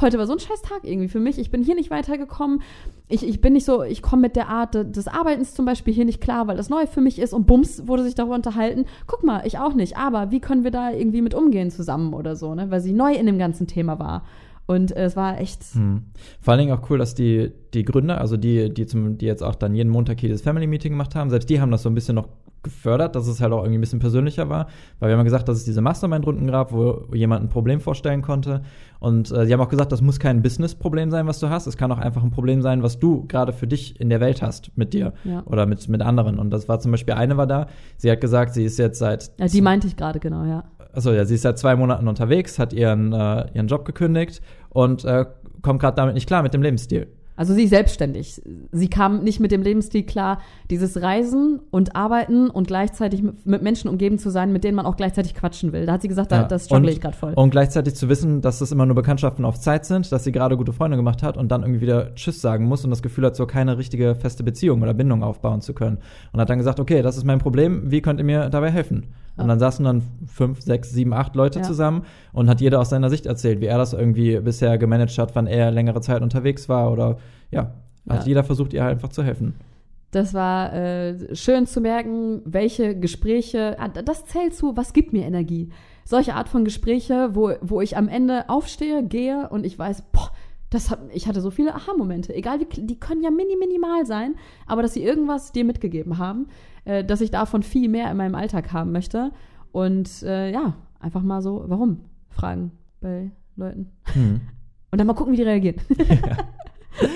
heute war so ein scheiß Tag irgendwie für mich, ich bin hier nicht weitergekommen, ich, ich bin nicht so, ich komme mit der Art de- des Arbeitens zum Beispiel hier nicht klar, weil das neu für mich ist und bums wurde sich darüber unterhalten, guck mal, ich auch nicht, aber wie können wir da irgendwie mit umgehen zusammen oder so, ne? weil sie neu in dem ganzen Thema war. Und äh, es war echt, Hm. Vor allen Dingen auch cool, dass die, die Gründer, also die, die, zum, die jetzt auch dann jeden Montag hier das Family Meeting gemacht haben, selbst die haben das so ein bisschen noch gefördert, dass es halt auch irgendwie ein bisschen persönlicher war. Weil wir haben ja gesagt, dass es diese Mastermind-Runden gab, wo jemand ein Problem vorstellen konnte. Und äh, sie haben auch gesagt, das muss kein Business-Problem sein, was du hast. Es kann auch einfach ein Problem sein, was du gerade für dich in der Welt hast, mit dir Ja. oder mit, mit anderen. Und das war zum Beispiel eine war da. Sie hat gesagt, sie ist jetzt seit ja, die meinte ich gerade, genau, ja. also ja, sie ist seit zwei Monaten unterwegs, hat ihren, äh, ihren Job gekündigt und äh, kommt gerade damit nicht klar mit dem Lebensstil. Also sie selbstständig. Sie kam nicht mit dem Lebensstil klar, dieses Reisen und Arbeiten und gleichzeitig mit, Menschen umgeben zu sein, mit denen man auch gleichzeitig quatschen will. Da hat sie gesagt, da, Ja. das struggle ich gerade voll. Und gleichzeitig zu wissen, dass das immer nur Bekanntschaften auf Zeit sind, dass sie gerade gute Freunde gemacht hat und dann irgendwie wieder Tschüss sagen muss und das Gefühl hat, so keine richtige feste Beziehung oder Bindung aufbauen zu können. Und hat dann gesagt, okay, das ist mein Problem, wie könnt ihr mir dabei helfen? Und dann saßen dann fünf, sechs, sieben, acht Leute Ja. zusammen und hat jeder aus seiner Sicht erzählt, wie er das irgendwie bisher gemanagt hat, wann er längere Zeit unterwegs war oder ja, hat Ja. jeder versucht, ihr einfach zu helfen. Das war äh, schön zu merken, welche Gespräche, ah, das zählt zu, was gibt mir Energie. Solche Art von Gespräche, wo, wo ich am Ende aufstehe, gehe und ich weiß, boah, das hat, ich hatte so viele Aha-Momente. Egal wie, die können ja mini, minimal sein, aber dass sie irgendwas dir mitgegeben haben, äh, dass ich davon viel mehr in meinem Alltag haben möchte. Und äh, ja, einfach mal so, warum? Fragen bei Leuten. Hm. Und dann mal gucken, wie die reagieren.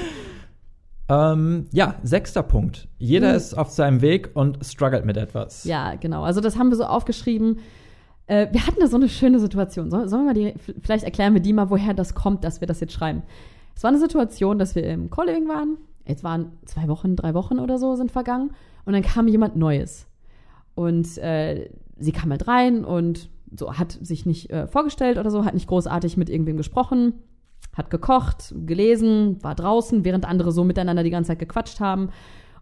Ähm, ja, sechster Punkt. Jeder Mhm. ist auf seinem Weg und struggelt mit etwas. Ja, genau. Also das haben wir so aufgeschrieben. Äh, wir hatten da so eine schöne Situation. Soll, sollen wir mal die, vielleicht erklären wir die mal, woher das kommt, dass wir das jetzt schreiben. Es war eine Situation, dass wir im Co-Living waren. Jetzt waren zwei Wochen, drei Wochen oder so sind vergangen. Und dann kam jemand Neues. Und äh, sie kam halt rein und so hat sich nicht äh, vorgestellt oder so, hat nicht großartig mit irgendwem gesprochen, hat gekocht, gelesen, war draußen, während andere so miteinander die ganze Zeit gequatscht haben.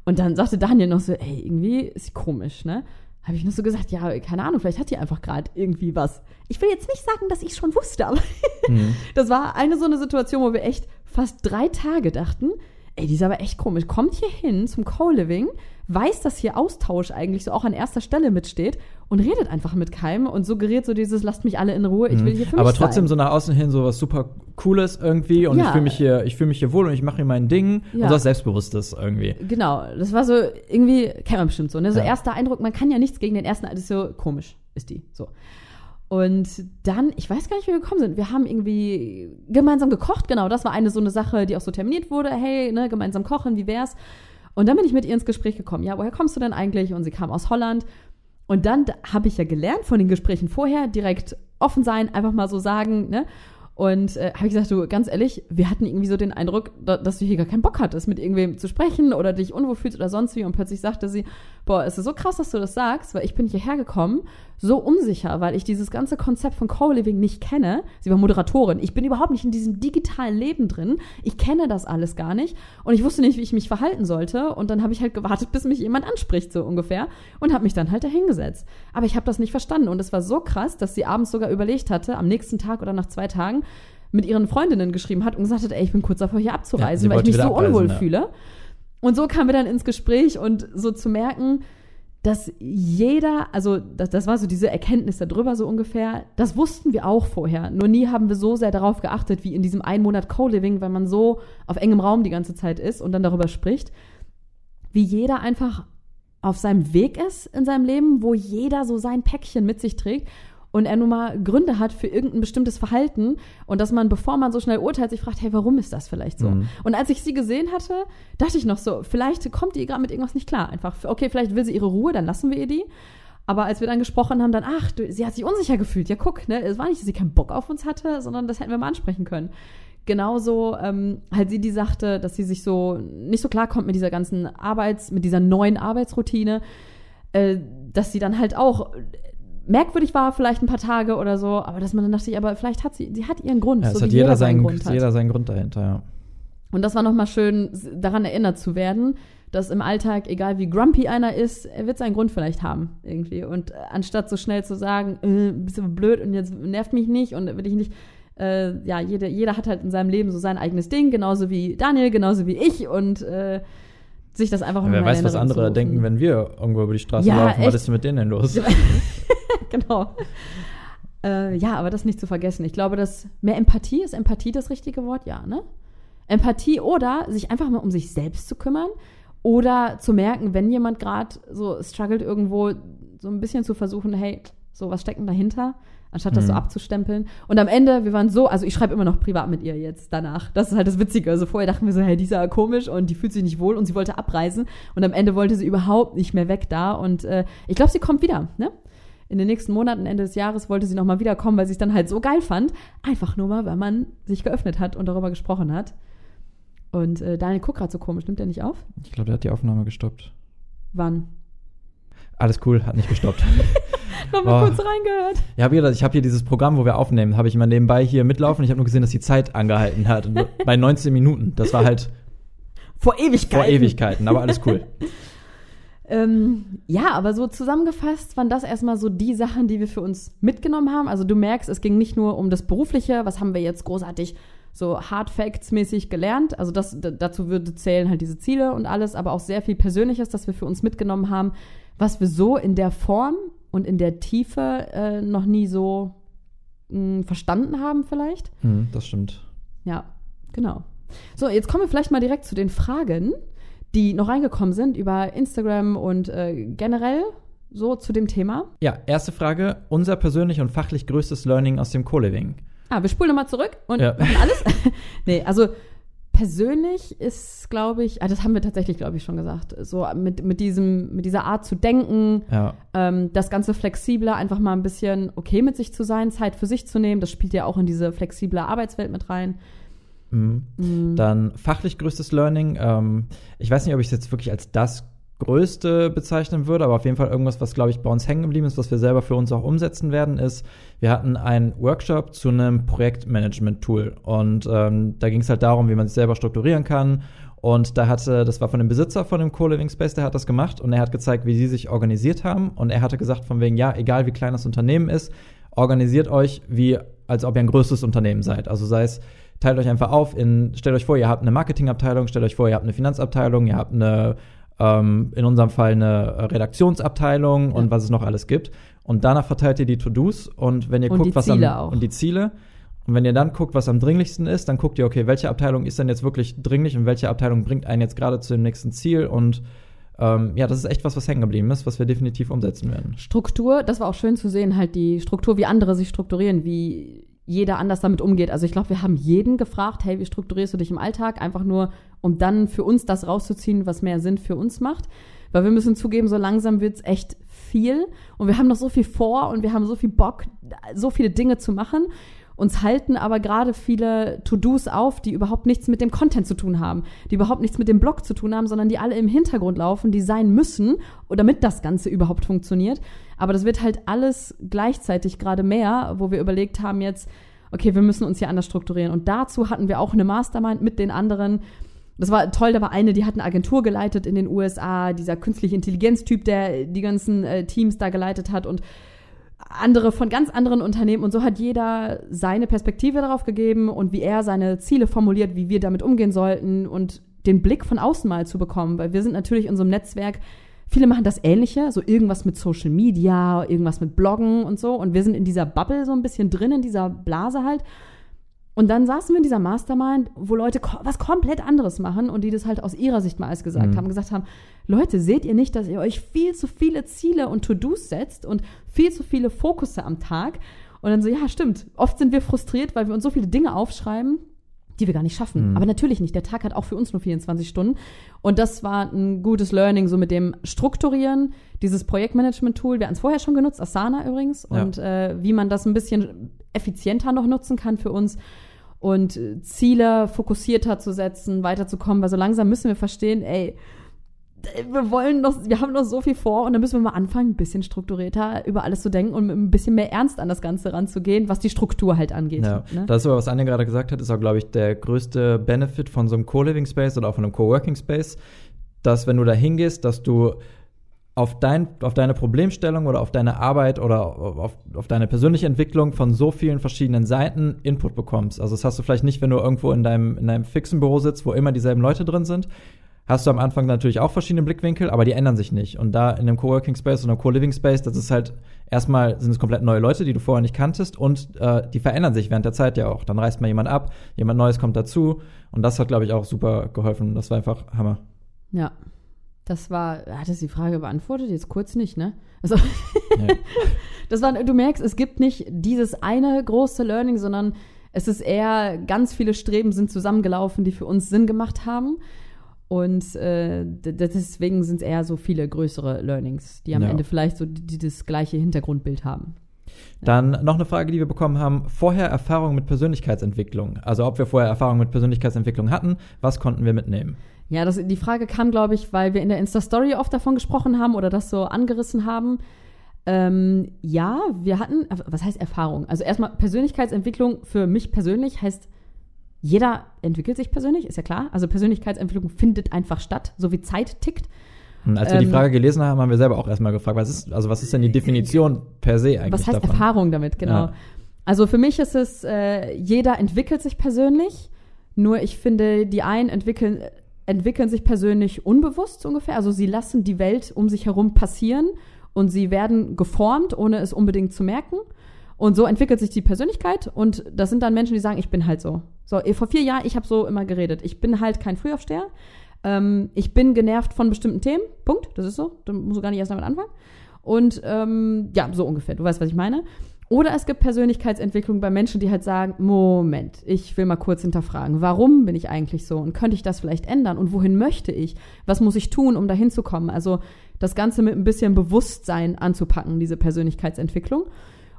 Und dann sagte Daniel noch so, ey, irgendwie ist sie komisch, ne? Habe ich noch so gesagt, ja, keine Ahnung, vielleicht hat die einfach gerade irgendwie was. Ich will jetzt nicht sagen, dass ich schon wusste, aber Mhm. das war eine so eine Situation, wo wir echt fast drei Tage dachten, ey, die ist aber echt komisch. Kommt hier hin zum Co-Living, weiß, dass hier Austausch eigentlich so auch an erster Stelle mitsteht und redet einfach mit keinem und suggeriert so dieses, lasst mich alle in Ruhe, ich will hier für Mhm. Aber trotzdem sein. so nach außen hin so was super Cooles irgendwie und Ja. ich fühle mich hier, ich fühle mich hier wohl und ich mache hier mein Ding Ja. und so was Selbstbewusstes irgendwie. Genau, das war so irgendwie, kennt man bestimmt so, ne? So Ja. erster Eindruck, man kann ja nichts gegen den ersten, das ist so komisch, ist die, so. Und dann, ich weiß gar nicht, wie wir gekommen sind. Wir haben irgendwie gemeinsam gekocht, genau. Das war eine so eine Sache, die auch so terminiert wurde. Hey, ne, gemeinsam kochen, wie wär's? Und dann bin ich mit ihr ins Gespräch gekommen. Ja, woher kommst du denn eigentlich? Und sie kam aus Holland. Und dann habe ich ja gelernt von den Gesprächen vorher, direkt offen sein, einfach mal so sagen, ne? Und äh, habe ich gesagt, du, ganz ehrlich, wir hatten irgendwie so den Eindruck, da, dass du hier gar keinen Bock hattest, mit irgendwem zu sprechen oder dich unwohl fühlst oder sonst wie. Und plötzlich sagte sie, boah, es ist so krass, dass du das sagst, weil ich bin hierher gekommen, so unsicher, weil ich dieses ganze Konzept von Co-Living nicht kenne. Sie war Moderatorin. Ich bin überhaupt nicht in diesem digitalen Leben drin. Ich kenne das alles gar nicht. Und ich wusste nicht, wie ich mich verhalten sollte. Und dann habe ich halt gewartet, bis mich jemand anspricht, so ungefähr. Und habe mich dann halt dahingesetzt. Aber ich habe das nicht verstanden. Und es war so krass, dass sie abends sogar überlegt hatte, am nächsten Tag oder nach zwei Tagen, mit ihren Freundinnen geschrieben hat und gesagt hat, ey, ich bin kurz davor, hier Ja, abzureisen, sie weil ich mich so unwohl ja. fühle. Und so kamen wir dann ins Gespräch und so zu merken, dass jeder, also das, das war so diese Erkenntnis darüber so ungefähr, das wussten wir auch vorher. Nur nie haben wir so sehr darauf geachtet, wie in diesem einen Monat Co-Living, weil man so auf engem Raum die ganze Zeit ist und dann darüber spricht, wie jeder einfach auf seinem Weg ist in seinem Leben, wo jeder so sein Päckchen mit sich trägt und er nun mal Gründe hat für irgendein bestimmtes Verhalten und dass man, bevor man so schnell urteilt, sich fragt, hey, warum ist das vielleicht so? Mhm. Und als ich sie gesehen hatte, dachte ich noch so, vielleicht kommt die gerade mit irgendwas nicht klar. Einfach, okay, vielleicht will sie ihre Ruhe, dann lassen wir ihr die. Aber als wir dann gesprochen haben, dann, ach, du, sie hat sich unsicher gefühlt. Ja, guck, ne, es war nicht, dass sie keinen Bock auf uns hatte, sondern das hätten wir mal ansprechen können. Genauso ähm, halt sie, die sagte, dass sie sich so nicht so klar kommt mit dieser ganzen Arbeits-, mit dieser neuen Arbeitsroutine, äh, dass sie dann halt auch merkwürdig war, vielleicht ein paar Tage oder so, aber dass man dann dachte, aber vielleicht hat sie, sie hat ihren Grund. Ja, es so hat wie jeder, seinen, Grund hat. jeder seinen Grund dahinter, ja. Und das war nochmal schön, daran erinnert zu werden, dass im Alltag, egal wie grumpy einer ist, er wird seinen Grund vielleicht haben, irgendwie. Und äh, anstatt so schnell zu sagen, äh, bist du blöd und jetzt nervt mich nicht und will ich nicht, äh, ja, jede, jeder hat halt in seinem Leben so sein eigenes Ding, genauso wie Daniel, genauso wie ich und äh, sich das einfach Ja, wer weiß, was andere denken, wenn wir irgendwo über die Straße Ja, laufen. Was echt. ist denn mit denen denn los? genau. Äh, ja, aber das nicht zu vergessen. Ich glaube, dass mehr Empathie ist Empathie das richtige Wort, ja, ne? Empathie oder sich einfach mal um sich selbst zu kümmern oder zu merken, wenn jemand gerade so struggelt irgendwo, so ein bisschen zu versuchen, hey, so was steckt denn dahinter, anstatt das so Mhm. abzustempeln. Und am Ende, wir waren so, also ich schreibe immer noch privat mit ihr jetzt danach. Das ist halt das Witzige. Also vorher dachten wir so, hey, die ist ja komisch und die fühlt sich nicht wohl und sie wollte abreisen und am Ende wollte sie überhaupt nicht mehr weg da und äh, ich glaube, sie kommt wieder, ne? in den nächsten Monaten, Ende des Jahres, wollte sie nochmal wiederkommen, weil sie es dann halt so geil fand. Einfach nur mal, weil man sich geöffnet hat und darüber gesprochen hat. Und äh, Daniel guckt gerade so komisch, nimmt er nicht auf? Ich glaube, der hat die Aufnahme gestoppt. Wann? Alles cool, hat nicht gestoppt. Nochmal Oh. kurz reingehört. Ja, wie gesagt, ich habe hier dieses Programm, wo wir aufnehmen, habe ich immer nebenbei hier mitlaufen. Ich habe nur gesehen, dass die Zeit angehalten hat. Bei 19 Minuten. Das war halt Vor Ewigkeiten. vor Ewigkeiten, aber alles cool. Ähm, ja, aber so zusammengefasst waren das erstmal so die Sachen, die wir für uns mitgenommen haben. Also du merkst, es ging nicht nur um das Berufliche, was haben wir jetzt großartig so Hard Facts mäßig gelernt. Also das, dazu würde zählen halt diese Ziele und alles, aber auch sehr viel Persönliches, das wir für uns mitgenommen haben, was wir so in der Form und in der Tiefe äh, noch nie so mh, verstanden haben vielleicht. Hm, das stimmt. Ja, genau. So, jetzt kommen wir vielleicht mal direkt zu den Fragen, die noch reingekommen sind über Instagram und äh, generell so zu dem Thema. Ja, erste Frage. Unser persönlich und fachlich größtes Learning aus dem Co-Living. Ah, wir spulen nochmal zurück und Ja. machen alles. nee, also persönlich ist, glaube ich, ah, das haben wir tatsächlich, glaube ich, schon gesagt, so mit, mit, diesem, mit dieser Art zu denken, Ja, ähm, das Ganze flexibler, einfach mal ein bisschen okay mit sich zu sein, Zeit für sich zu nehmen. Das spielt ja auch in diese flexible Arbeitswelt mit rein. mhm. Mhm. Dann fachlich größtes Learning. Ähm, ich weiß nicht, ob ich es jetzt wirklich als das größte bezeichnen würde, aber auf jeden Fall irgendwas, was, glaube ich, bei uns hängen geblieben ist, was wir selber für uns auch umsetzen werden, ist, wir hatten einen Workshop zu einem Projektmanagement-Tool. Und ähm, da ging es halt darum, wie man sich selber strukturieren kann. Und da hatte, das war von dem Besitzer von dem Co-Living Space, der hat das gemacht und er hat gezeigt, wie sie sich organisiert haben. Und er hatte gesagt, von wegen, ja, egal wie klein das Unternehmen ist, organisiert euch wie, als ob ihr ein größtes Unternehmen seid. Also sei es, teilt euch einfach auf in, stellt euch vor, ihr habt eine Marketingabteilung, stellt euch vor, ihr habt eine Finanzabteilung, ihr habt eine, ähm, in unserem Fall eine Redaktionsabteilung und Ja. was es noch alles gibt. Und danach verteilt ihr die To-Dos und wenn ihr Und guckt, was am, auch. und die Ziele. Und wenn ihr dann guckt, was am dringlichsten ist, dann guckt ihr, okay, welche Abteilung ist denn jetzt wirklich dringlich und welche Abteilung bringt einen jetzt gerade zu dem nächsten Ziel und ähm, ja, das ist echt was, was hängen geblieben ist, was wir definitiv umsetzen werden. Struktur, das war auch schön zu sehen, halt die Struktur, wie andere sich strukturieren, wie jeder anders damit umgeht. Also ich glaube, wir haben jeden gefragt, hey, wie strukturierst du dich im Alltag? Einfach nur, um dann für uns das rauszuziehen, was mehr Sinn für uns macht. Weil wir müssen zugeben, so langsam wird's echt viel und wir haben noch so viel vor und wir haben so viel Bock, so viele Dinge zu machen. Uns halten aber gerade viele To-Dos auf, die überhaupt nichts mit dem Content zu tun haben, die überhaupt nichts mit dem Blog zu tun haben, sondern die alle im Hintergrund laufen, die sein müssen, damit das Ganze überhaupt funktioniert. Aber das wird halt alles gleichzeitig gerade mehr, wo wir überlegt haben jetzt, okay, wir müssen uns hier anders strukturieren. Und dazu hatten wir auch eine Mastermind mit den anderen. Das war toll, da war eine, die hat eine Agentur geleitet in den USA, dieser künstliche Intelligenz-Typ, der die ganzen äh, Teams da geleitet hat und andere von ganz anderen Unternehmen und so hat jeder seine Perspektive darauf gegeben und wie er seine Ziele formuliert, wie wir damit umgehen sollten und den Blick von außen mal zu bekommen, weil wir sind natürlich in unserem Netzwerk, viele machen das Ähnliche, so irgendwas mit Social Media, irgendwas mit Bloggen und so und wir sind in dieser Bubble so ein bisschen drin, in dieser Blase halt Und dann saßen wir in dieser Mastermind, wo Leute ko was komplett anderes machen und die das halt aus ihrer Sicht mal alles gesagt Mhm. haben, gesagt haben, Leute, seht ihr nicht, dass ihr euch viel zu viele Ziele und To-Dos setzt und viel zu viele Fokusse am Tag? Und dann so, ja, stimmt. Oft sind wir frustriert, weil wir uns so viele Dinge aufschreiben, die wir gar nicht schaffen. Mhm. Aber natürlich nicht. Der Tag hat auch für uns nur 24 Stunden. Und das war ein gutes Learning, so mit dem Strukturieren, dieses Projektmanagement-Tool. Wir hatten es vorher schon genutzt, Asana übrigens. Ja. Und äh, wie man das ein bisschen effizienter noch nutzen kann für uns und äh, Ziele fokussierter zu setzen, weiterzukommen, weil so langsam müssen wir verstehen, ey, wir wollen noch, wir haben noch so viel vor und dann müssen wir mal anfangen, ein bisschen strukturierter über alles zu denken und mit ein bisschen mehr Ernst an das Ganze ranzugehen, was die Struktur halt angeht. Ja, ne? das ist aber, was Anja gerade gesagt hat, ist auch, glaube ich, der größte Benefit von so einem Co-Living Space oder auch von einem Co-Working Space, dass wenn du da hingehst, dass du auf, dein, auf deine Problemstellung oder auf deine Arbeit oder auf, auf deine persönliche Entwicklung von so vielen verschiedenen Seiten Input bekommst. Also das hast du vielleicht nicht, wenn du irgendwo in deinem, in deinem fixen Büro sitzt, wo immer dieselben Leute drin sind. Hast du am Anfang natürlich auch verschiedene Blickwinkel, aber die ändern sich nicht. Und da in einem Coworking Space oder einem Co-Living Space, das ist halt erstmal sind es komplett neue Leute, die du vorher nicht kanntest und äh, die verändern sich während der Zeit ja auch. Dann reißt mal jemand ab, jemand Neues kommt dazu und das hat, glaube ich, auch super geholfen. Das war einfach Hammer. Ja. Das war, hat das die Frage beantwortet? Jetzt kurz nicht, ne? Also, Ja. das war, du merkst, es gibt nicht dieses eine große Learning, sondern es ist eher, ganz viele Streben sind zusammengelaufen, die für uns Sinn gemacht haben. Und äh, deswegen sind es eher so viele größere Learnings, die am Ja. Ende vielleicht so die, die das gleiche Hintergrundbild haben. Dann noch eine Frage, die wir bekommen haben. Vorher Erfahrung mit Persönlichkeitsentwicklung. Also ob wir vorher Erfahrung mit Persönlichkeitsentwicklung hatten, was konnten wir mitnehmen? Ja, das, die Frage kam, glaube ich, weil wir in der Insta-Story oft davon gesprochen haben oder das so angerissen haben. Ähm, ja, wir hatten, was heißt Erfahrung? Also erstmal Persönlichkeitsentwicklung für mich persönlich heißt, jeder entwickelt sich persönlich, ist ja klar. Also Persönlichkeitsentwicklung findet einfach statt, so wie Zeit tickt. Und als wir die Ähm, Frage gelesen haben, haben wir selber auch erstmal gefragt, was ist, also was ist denn die Definition per se eigentlich Was heißt davon? Erfahrung damit, genau. Ja. Also für mich ist es, äh, jeder entwickelt sich persönlich, nur ich finde, die einen entwickeln, entwickeln sich persönlich unbewusst ungefähr. Also sie lassen die Welt um sich herum passieren und sie werden geformt, ohne es unbedingt zu merken. Und so entwickelt sich die Persönlichkeit und das sind dann Menschen, die sagen, ich bin halt so. So, eh, vor vier Jahren, ich habe so immer geredet. Ich bin halt kein Frühaufsteher. Ähm, ich bin genervt von bestimmten Themen. Punkt. Das ist so. Da musst du gar nicht erst damit anfangen. Und ähm, ja, so ungefähr. Du weißt, was ich meine. Oder es gibt Persönlichkeitsentwicklung bei Menschen, die halt sagen, Moment, ich will mal kurz hinterfragen, warum bin ich eigentlich so und könnte ich das vielleicht ändern und wohin möchte ich? Was muss ich tun, um dahin zu kommen? Also das Ganze mit ein bisschen Bewusstsein anzupacken, diese Persönlichkeitsentwicklung.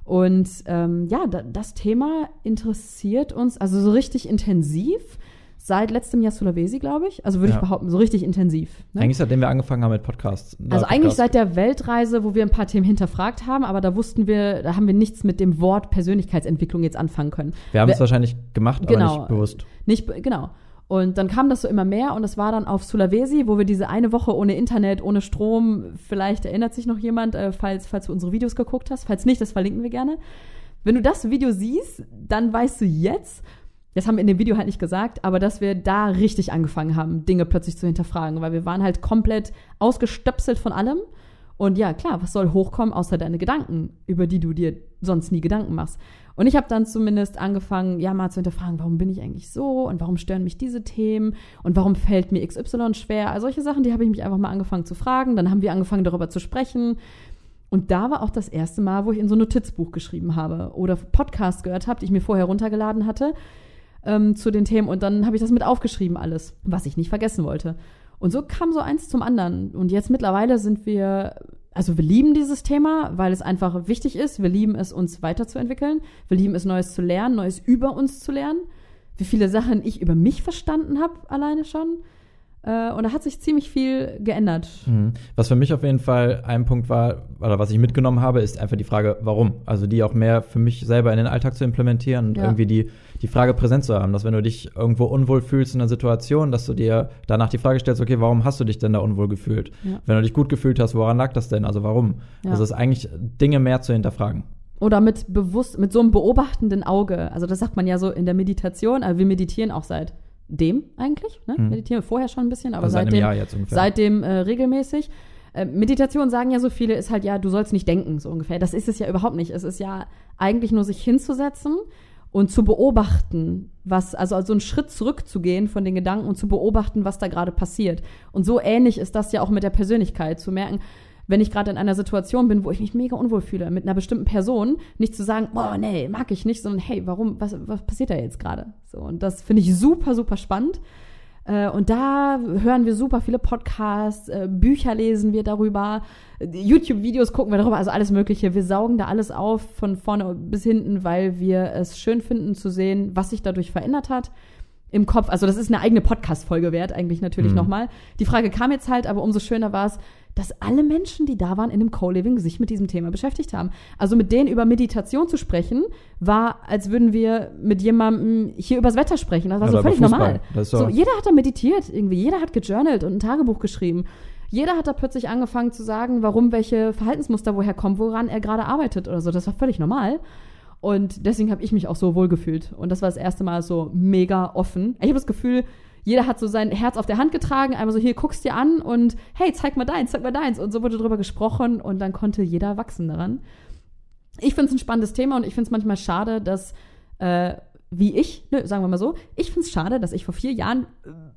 Und ähm, ja, da, das Thema interessiert uns also so richtig intensiv seit letztem Jahr Sulawesi, glaube ich. Also würde Ja. ich behaupten, so richtig intensiv. Ne? Eigentlich seitdem wir angefangen haben mit Podcasts. Also Äh, eigentlich Podcast. seit der Weltreise, wo wir ein paar Themen hinterfragt haben, aber da wussten wir, da haben wir nichts mit dem Wort Persönlichkeitsentwicklung jetzt anfangen können. Wir haben wir- es wahrscheinlich gemacht, aber Genau. nicht bewusst. Nicht, genau. Und dann kam das so immer mehr und das war dann auf Sulawesi, wo wir diese eine Woche ohne Internet, ohne Strom, vielleicht erinnert sich noch jemand, äh, falls, falls du unsere Videos geguckt hast. Falls nicht, das verlinken wir gerne. Wenn du das Video siehst, dann weißt du jetzt, das haben wir in dem Video halt nicht gesagt, aber dass wir da richtig angefangen haben, Dinge plötzlich zu hinterfragen, weil wir waren halt komplett ausgestöpselt von allem. Und ja, klar, was soll hochkommen, außer deine Gedanken, über die du dir sonst nie Gedanken machst. Und ich habe dann zumindest angefangen, ja, mal zu hinterfragen, warum bin ich eigentlich so und warum stören mich diese Themen und warum fällt mir XY schwer. Also solche Sachen, die habe ich mich einfach mal angefangen zu fragen. Dann haben wir angefangen, darüber zu sprechen. Und da war auch das erste Mal, wo ich in so ein Notizbuch geschrieben habe oder Podcasts gehört habe, die ich mir vorher runtergeladen hatte ähm, zu den Themen. Und dann habe ich das mit aufgeschrieben alles, was ich nicht vergessen wollte. Und so kam so eins zum anderen. Und jetzt mittlerweile sind wir, also wir lieben dieses Thema, weil es einfach wichtig ist. Wir lieben es, uns weiterzuentwickeln. Wir lieben es, Neues zu lernen, Neues über uns zu lernen. Wie viele Sachen ich über mich verstanden habe, alleine schon. Äh, und da hat sich ziemlich viel geändert. Mhm. Was für mich auf jeden Fall ein Punkt war, oder was ich mitgenommen habe, ist einfach die Frage, warum? Also die auch mehr für mich selber in den Alltag zu implementieren und Ja. irgendwie die, die Frage präsent zu haben, dass wenn du dich irgendwo unwohl fühlst in einer Situation, dass du dir danach die Frage stellst, okay, warum hast du dich denn da unwohl gefühlt? Ja. Wenn du dich gut gefühlt hast, woran lag das denn? Also warum? Ja. Also es ist eigentlich Dinge mehr zu hinterfragen. Oder mit bewusst, mit so einem beobachtenden Auge. Also das sagt man ja so in der Meditation, also wir meditieren auch seit dem eigentlich, ne? Mhm. Meditieren wir vorher schon ein bisschen, aber Also seitdem, seitdem äh, regelmäßig. Äh, Meditation sagen ja so viele, ist halt ja, du sollst nicht denken, so ungefähr. Das ist es ja überhaupt nicht. Es ist ja eigentlich nur sich hinzusetzen und zu beobachten, was, also, also einen Schritt zurückzugehen von den Gedanken und zu beobachten, was da gerade passiert. Und so ähnlich ist das ja auch mit der Persönlichkeit, zu merken, wenn ich gerade in einer Situation bin, wo ich mich mega unwohl fühle mit einer bestimmten Person, nicht zu sagen, boah, nee, mag ich nicht, sondern hey, warum, was, was passiert da jetzt gerade? So, und das finde ich super, super spannend. Äh, und da hören wir super viele Podcasts, äh, Bücher lesen wir darüber, YouTube-Videos gucken wir darüber, also alles Mögliche. Wir saugen da alles auf von vorne bis hinten, weil wir es schön finden zu sehen, was sich dadurch verändert hat im Kopf. Also das ist eine eigene Podcast-Folge wert, eigentlich natürlich mhm. nochmal. Die Frage kam jetzt halt, aber umso schöner war es, dass alle Menschen, die da waren in dem Co-Living, sich mit diesem Thema beschäftigt haben. Also mit denen über Meditation zu sprechen, war, als würden wir mit jemandem hier übers Wetter sprechen. Das war ja, so völlig normal. So, so, jeder hat da meditiert, irgendwie, jeder hat gejournalt und ein Tagebuch geschrieben. Jeder hat da plötzlich angefangen zu sagen, warum welche Verhaltensmuster woher kommen, woran er gerade arbeitet oder so. Das war völlig normal. Und deswegen habe ich mich auch so wohl gefühlt. Und das war das erste Mal so mega offen. Ich habe das Gefühl, jeder hat so sein Herz auf der Hand getragen, einmal so, hier, guckst dir an und hey, zeig mal deins, zeig mal deins. Und so wurde drüber gesprochen und dann konnte jeder wachsen daran. Ich finde es ein spannendes Thema und ich finde es manchmal schade, dass äh, wie ich, ne, sagen wir mal so, ich finde es schade, dass ich vor vier Jahren,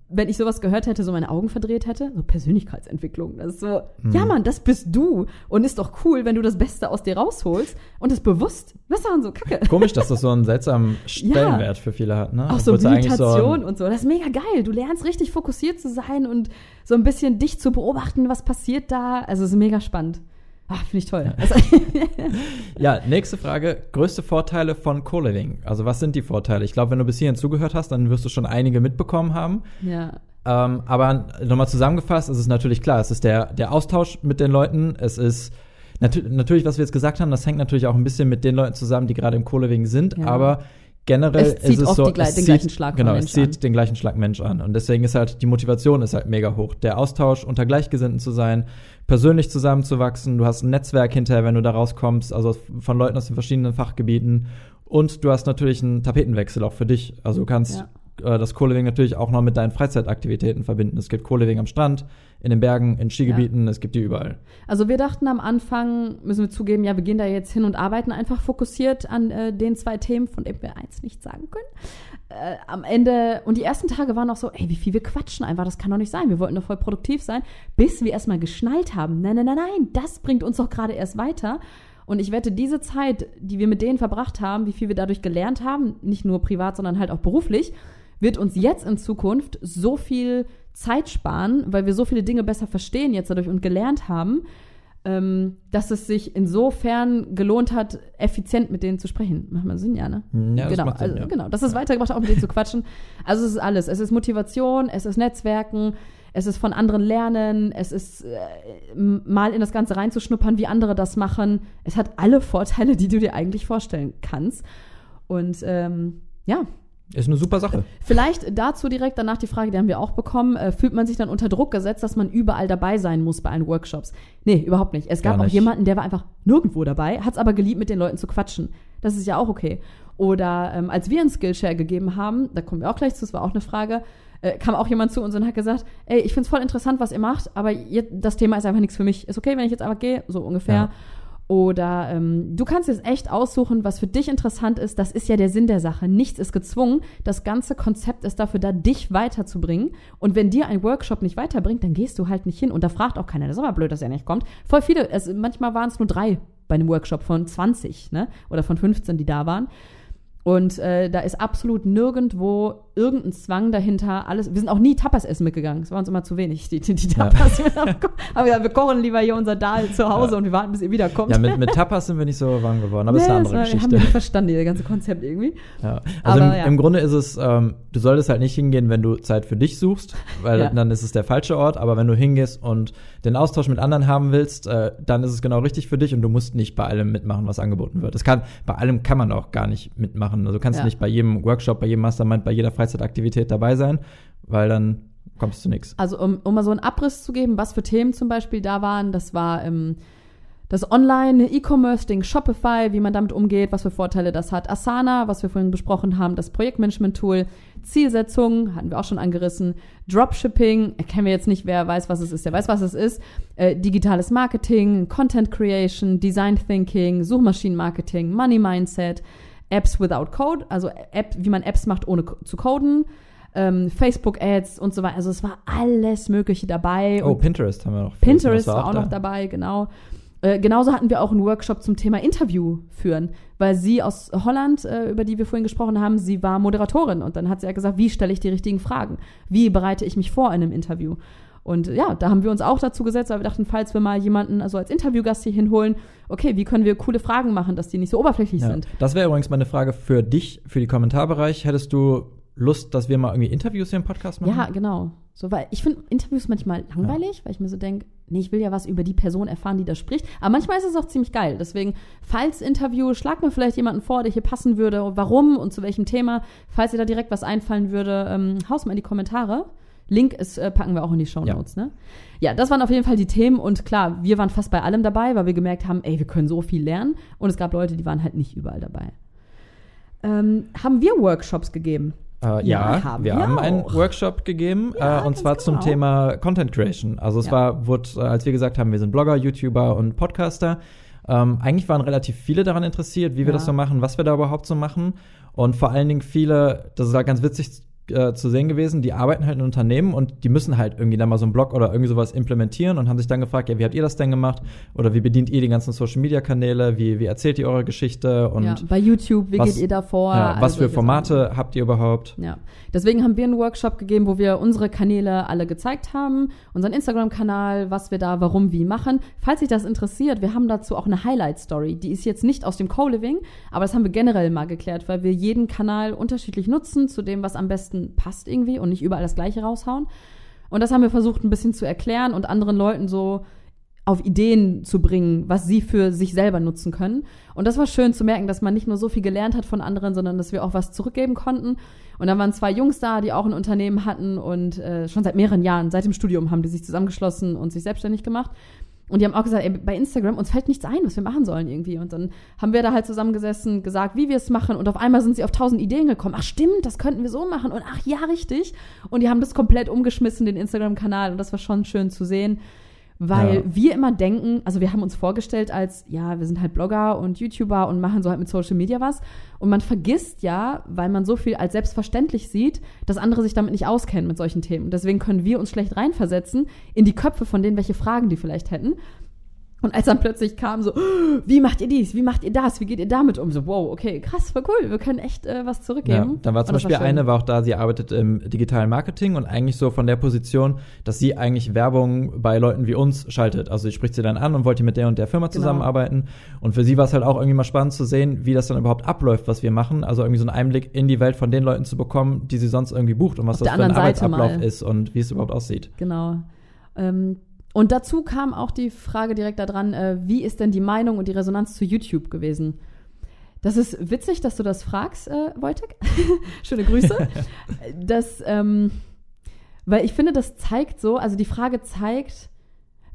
wenn ich sowas gehört hätte, so meine Augen verdreht hätte. So Persönlichkeitsentwicklung. Das ist so, mhm. ja Mann, das bist du. Und ist doch cool, wenn du das Beste aus dir rausholst und es bewusst. Was ist so kacke? Komisch, dass das so einen seltsamen Stellenwert ja. für viele hat, ne? Auch so Meditation so und so. Das ist mega geil. Du lernst richtig fokussiert zu sein und so ein bisschen dich zu beobachten, was passiert da. Also es ist mega spannend. Ah, finde ich toll. Also ja, nächste Frage. Größte Vorteile von Co-Living? Also was sind die Vorteile? Ich glaube, wenn du bis hierhin zugehört hast, dann wirst du schon einige mitbekommen haben. Ja. Ähm, aber nochmal zusammengefasst, es ist natürlich klar, es ist der, der Austausch mit den Leuten, es ist natu natürlich, was wir jetzt gesagt haben, das hängt natürlich auch ein bisschen mit den Leuten zusammen, die gerade im Co-Living sind, ja. aber generell es zieht ist es oft so, die, es den zieht, gleichen Schlag genau, es zieht an. den gleichen Schlag Mensch an und deswegen ist halt die Motivation ist halt mega hoch, der Austausch unter Gleichgesinnten zu sein, persönlich zusammenzuwachsen. Du hast ein Netzwerk hinterher, wenn du da rauskommst, also von Leuten aus den verschiedenen Fachgebieten. Und du hast natürlich einen Tapetenwechsel auch für dich. Also du kannst ja. Äh, das Co-Living natürlich auch noch mit deinen Freizeitaktivitäten verbinden. Es gibt Co-Living am Strand, in den Bergen, in Skigebieten, ja. es gibt die überall. Also wir dachten am Anfang, müssen wir zugeben, ja, wir gehen da jetzt hin und arbeiten einfach fokussiert an äh, den zwei Themen, von denen wir eins nicht sagen können äh, am Ende, und die ersten Tage waren auch so, ey, wie viel wir quatschen einfach, das kann doch nicht sein. Wir wollten doch voll produktiv sein, bis wir erstmal geschnallt haben. Nein, nein, nein, nein, das bringt uns doch gerade erst weiter. Und ich wette, diese Zeit, die wir mit denen verbracht haben, wie viel wir dadurch gelernt haben, nicht nur privat, sondern halt auch beruflich, wird uns jetzt in Zukunft so viel Zeit sparen, weil wir so viele Dinge besser verstehen jetzt dadurch und gelernt haben, ähm, dass es sich insofern gelohnt hat, effizient mit denen zu sprechen. Macht mal Sinn, ja, ne? Ja, genau, das Sinn, also, ja. genau. Das ist weitergebracht, auch mit denen zu quatschen. Also es ist alles. Es ist Motivation, es ist Netzwerken, es ist von anderen lernen, es ist äh, mal in das Ganze reinzuschnuppern, wie andere das machen. Es hat alle Vorteile, die du dir eigentlich vorstellen kannst. Und ähm, ja, ist eine super Sache. Vielleicht dazu direkt danach die Frage, die haben wir auch bekommen. Äh, fühlt man sich dann unter Druck gesetzt, dass man überall dabei sein muss bei allen Workshops? Nee, überhaupt nicht. Es gab nicht. auch jemanden, der war einfach nirgendwo dabei, hat es aber geliebt, mit den Leuten zu quatschen. Das ist ja auch okay. Oder ähm, als wir einen Skillshare gegeben haben, da kommen wir auch gleich zu, das war auch eine Frage, äh, kam auch jemand zu uns und hat gesagt, ey, ich find's voll interessant, was ihr macht, aber ihr, das Thema ist einfach nichts für mich. Ist okay, wenn ich jetzt einfach gehe, so ungefähr. Ja. Oder ähm, du kannst jetzt echt aussuchen, was für dich interessant ist. Das ist ja der Sinn der Sache. Nichts ist gezwungen. Das ganze Konzept ist dafür da, dich weiterzubringen. Und wenn dir ein Workshop nicht weiterbringt, dann gehst du halt nicht hin. Und da fragt auch keiner. Das ist aber blöd, dass er nicht kommt. Voll viele, es, manchmal waren es nur drei bei einem Workshop von 20, ne? Oder von 15, die da waren. Und äh, da ist absolut nirgendwo irgendein Zwang dahinter. Alles. Wir sind auch nie Tapas essen mitgegangen. Es war uns immer zu wenig, die, die, die Tapas. Ja. aber ja, wir kochen lieber hier unser Dahl zu Hause ja. und wir warten, bis ihr wiederkommt. Ja, mit, mit Tapas sind wir nicht so warm geworden, aber ja, ist eine andere war, Geschichte. Haben wir nicht verstanden, das ganze Konzept irgendwie. Ja. Also aber, im, im, Grunde ist es, ähm, du solltest halt nicht hingehen, wenn du Zeit für dich suchst, weil dann ist es der falsche Ort. Aber wenn du hingehst und den Austausch mit anderen haben willst, äh, dann ist es genau richtig für dich und du musst nicht bei allem mitmachen, was angeboten wird. Das kann, bei allem kann man auch gar nicht mitmachen. Also du kannst nicht bei jedem Workshop, bei jedem Mastermind, bei jeder Freizeitaktivität dabei sein, weil dann kommst du nichts. Also um, um mal so einen Abriss zu geben, was für Themen zum Beispiel da waren, das war ähm, das Online-E-Commerce-Ding Shopify, wie man damit umgeht, was für Vorteile das hat. Asana, was wir vorhin besprochen haben, das Projektmanagement-Tool. Zielsetzung, hatten wir auch schon angerissen. Dropshipping, erkennen wir jetzt nicht, wer weiß, was es ist, der weiß, was es ist. Äh, digitales Marketing, Content Creation, Design Thinking, Suchmaschinenmarketing, Money Mindset, Apps without Code, also App, wie man Apps macht, ohne zu coden, ähm, Facebook-Ads und so weiter. Also es war alles Mögliche dabei. Oh, und Pinterest haben wir noch. Pinterest war auch da. noch dabei, genau. Äh, genauso hatten wir auch einen Workshop zum Thema Interview führen, weil sie aus Holland, äh, über die wir vorhin gesprochen haben, sie war Moderatorin und dann hat sie ja gesagt, wie stelle ich die richtigen Fragen? Wie bereite ich mich vor in einem Interview? Und ja, da haben wir uns auch dazu gesetzt, weil wir dachten, falls wir mal jemanden also als Interviewgast hier hinholen, okay, wie können wir coole Fragen machen, dass die nicht so oberflächlich Ja. sind? Das wäre übrigens meine Frage für dich, für die Kommentarbereich. Hättest du Lust, dass wir mal irgendwie Interviews hier im Podcast machen? Ja, genau. So, weil ich finde Interviews manchmal langweilig, weil ich mir so denke, nee, ich will ja was über die Person erfahren, die da spricht. Aber manchmal ist es auch ziemlich geil. Deswegen, falls Interview, schlag mir vielleicht jemanden vor, der hier passen würde, warum und zu welchem Thema. Falls dir da direkt was einfallen würde, ähm, haus mal in die Kommentare. Link ist, äh, packen wir auch in die Show Notes, ne? Ja, das waren auf jeden Fall die Themen und klar, wir waren fast bei allem dabei, weil wir gemerkt haben, ey, wir können so viel lernen und es gab Leute, die waren halt nicht überall dabei. Ähm, haben wir Workshops gegeben? Äh, Ja, ja, haben wir wir haben einen auch. Workshop gegeben Ja, äh, und zwar zum genau. Thema Content Creation. Also es Ja. war, wurde, äh, als wir gesagt haben, wir sind Blogger, YouTuber und Podcaster. Ähm, eigentlich waren relativ viele daran interessiert, wie wir Ja. das so machen, was wir da überhaupt so machen. Und vor allen Dingen viele, das ist halt ganz witzig äh, zu sehen gewesen, die arbeiten halt in Unternehmen und die müssen halt irgendwie dann mal so einen Blog oder irgendwie sowas implementieren und haben sich dann gefragt, ja, wie habt ihr das denn gemacht? Oder wie bedient ihr die ganzen Social Media Kanäle? Wie, wie erzählt ihr eure Geschichte? Und ja, bei YouTube, wie was- geht ihr da vor? ja, was für solche Formate Sachen. habt ihr überhaupt? Ja, deswegen haben wir einen Workshop gegeben, wo wir unsere Kanäle alle gezeigt haben, unseren Instagram-Kanal, was wir da, warum, wie machen. Falls sich das interessiert, wir haben dazu auch eine Highlight-Story. Die ist jetzt nicht aus dem Co-Living, aber das haben wir generell mal geklärt, weil wir jeden Kanal unterschiedlich nutzen, zu dem, was am besten passt irgendwie und nicht überall das Gleiche raushauen. Und das haben wir versucht ein bisschen zu erklären und anderen Leuten so auf Ideen zu bringen, was sie für sich selber nutzen können. Und das war schön zu merken, dass man nicht nur so viel gelernt hat von anderen, sondern dass wir auch was zurückgeben konnten. Und dann waren zwei Jungs da, die auch ein Unternehmen hatten und äh, schon seit mehreren Jahren, seit dem Studium, haben die sich zusammengeschlossen und sich selbstständig gemacht. Und die haben auch gesagt, ey, bei Instagram, uns fällt nichts ein, was wir machen sollen irgendwie. Und dann haben wir da halt zusammengesessen, gesagt, wie wir es machen. Und auf einmal sind sie auf tausend Ideen gekommen. Ach stimmt, das könnten wir so machen. Und ach ja, richtig. Und die haben das komplett umgeschmissen, den Instagram-Kanal. Und das war schon schön zu sehen. Weil Ja. wir immer denken, also wir haben uns vorgestellt als, ja, wir sind halt Blogger und YouTuber und machen so halt mit Social Media was. Und man vergisst ja, weil man so viel als selbstverständlich sieht, dass andere sich damit nicht auskennen mit solchen Themen. Deswegen können wir uns schlecht reinversetzen in die Köpfe von denen, welche Fragen die vielleicht hätten. Und als dann plötzlich kam so, wie macht ihr dies, wie macht ihr das, wie geht ihr damit um? So, wow, okay, krass, voll cool, wir können echt äh, was Ja, zurückgeben. dann war zum Beispiel schön. eine, war auch da, sie arbeitet im digitalen Marketing und eigentlich so von der Position, dass sie eigentlich Werbung bei Leuten wie uns schaltet. Also sie spricht sie dann an und wollte mit der und der Firma Genau. zusammenarbeiten. Und für sie war es halt auch irgendwie mal spannend zu sehen, wie das dann überhaupt abläuft, was wir machen. Also irgendwie so einen Einblick in die Welt von den Leuten zu bekommen, die sie sonst irgendwie bucht und was Auf das für ein Seite Arbeitsablauf mal. ist und wie es überhaupt aussieht. Genau. Ähm, und dazu kam auch die Frage direkt daran, äh, wie ist denn die Meinung und die Resonanz zu YouTube gewesen? Das ist witzig, dass du das fragst, äh, Wojtek. Schöne Grüße. das, ähm, weil ich finde, das zeigt so, also die Frage zeigt,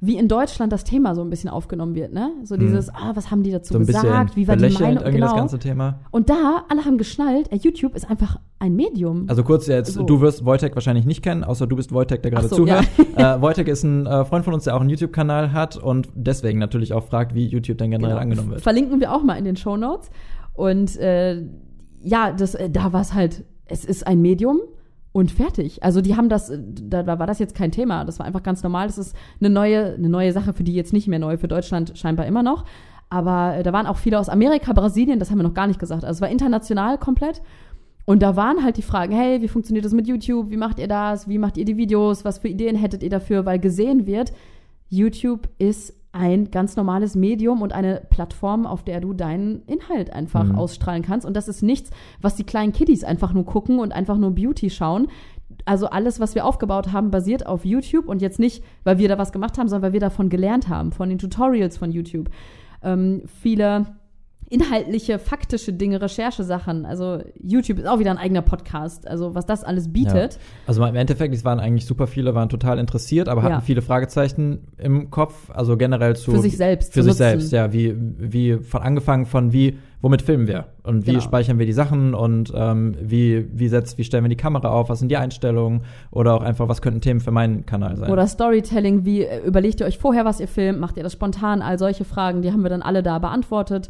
wie in Deutschland das Thema so ein bisschen aufgenommen wird, ne? So dieses, ah, was haben die dazu Hm. So gesagt? Wie war die Meinung? irgendwie das Genau. ganze Thema. Und da, alle haben geschnallt, YouTube ist einfach ein Medium. Also kurz jetzt, So. du wirst Wojtek wahrscheinlich nicht kennen, außer du bist Wojtek, der gerade so, zuhört. äh, Wojtek ist ein äh, Freund von uns, der auch einen YouTube-Kanal hat und deswegen natürlich auch fragt, wie YouTube denn generell Genau. angenommen wird. Verlinken wir auch mal in den Show Notes. Und äh, ja, das, äh, da war es halt, es ist ein Medium und fertig. Also die haben das, äh, da, da war das jetzt kein Thema. Das war einfach ganz normal. Das ist eine neue, eine neue Sache, für die jetzt nicht mehr neu, für Deutschland scheinbar immer noch. Aber äh, da waren auch viele aus Amerika, Brasilien, das haben wir noch gar nicht gesagt. Also es war international komplett. Und da waren halt die Fragen, hey, wie funktioniert das mit YouTube? Wie macht ihr das? Wie macht ihr die Videos? Was für Ideen hättet ihr dafür? Weil gesehen wird, YouTube ist ein ganz normales Medium und eine Plattform, auf der du deinen Inhalt einfach Mhm. ausstrahlen kannst. Und das ist nichts, was die kleinen Kiddies einfach nur gucken und einfach nur Beauty schauen. Also alles, was wir aufgebaut haben, basiert auf YouTube und jetzt nicht, weil wir da was gemacht haben, sondern weil wir davon gelernt haben, von den Tutorials von YouTube. Ähm, viele inhaltliche, faktische Dinge, Recherchesachen. Also YouTube ist auch wieder ein eigener Podcast. Also was das alles bietet. Also im Endeffekt, es waren eigentlich super viele, waren total interessiert, aber hatten Ja. viele Fragezeichen im Kopf, also generell zu Für sich selbst Für sich nutzen. selbst, ja, wie wie von angefangen von wie womit filmen wir und wie Genau. speichern wir die Sachen und ähm, wie wie setzt wie stellen wir die Kamera auf, was sind die Einstellungen oder auch einfach was könnten Themen für meinen Kanal sein. Oder Storytelling, wie äh, überlegt ihr euch vorher, was ihr filmt, macht ihr das spontan, all solche Fragen, die haben wir dann alle da beantwortet.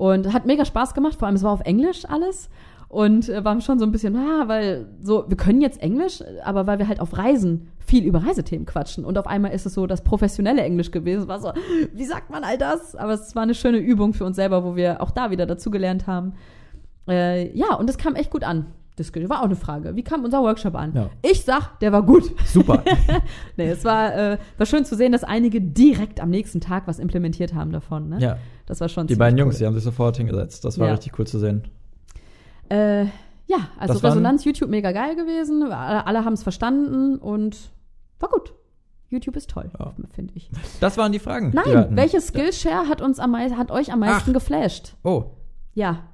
Und hat mega Spaß gemacht, vor allem es war auf Englisch alles. Und äh, waren schon so ein bisschen, ah, weil so, wir können jetzt Englisch, aber weil wir halt auf Reisen viel über Reisethemen quatschen. Und auf einmal ist es so das professionelle Englisch gewesen. Es war so, wie sagt man all das? Aber es war eine schöne Übung für uns selber, wo wir auch da wieder dazugelernt haben. Äh, ja, und das kam echt gut an. Das war auch eine Frage. Wie kam unser Workshop an? Ja. Ich sag, der war gut. Super. nee, es war, äh, war schön zu sehen, dass einige direkt am nächsten Tag was implementiert haben davon. Ne? ja. Das war schon Die beiden Jungs, cool. die haben sich sofort hingesetzt. Das war Ja. richtig cool zu sehen. Äh, ja, also Das Resonanz YouTube mega geil gewesen. Alle, alle haben es verstanden und war gut. YouTube ist toll, Ja. finde ich. Das waren die Fragen. die Nein, hatten. welche Skillshare hat uns am hat euch am meisten Ach. geflasht? Oh, Ja.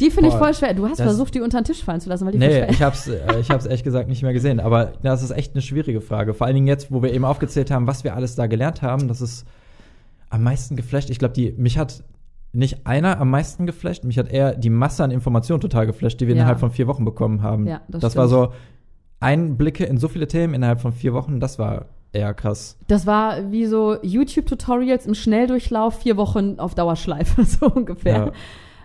Die finde ich voll schwer. Du hast das- versucht, die unter den Tisch fallen zu lassen, weil die nee, ich hab's, äh, ich hab's echt gesagt nicht mehr gesehen. Aber das ist echt eine schwierige Frage. Vor allen Dingen jetzt, wo wir eben aufgezählt haben, was wir alles da gelernt haben, das ist am meisten geflasht. Ich glaube, die, mich hat nicht einer am meisten geflasht, mich hat eher die Masse an Informationen total geflasht, die wir Ja. innerhalb von vier Wochen bekommen haben. Ja, das das war so Einblicke in so viele Themen innerhalb von vier Wochen, das war eher krass. Das war wie so YouTube-Tutorials im Schnelldurchlauf, vier Wochen auf Dauerschleife, so ungefähr.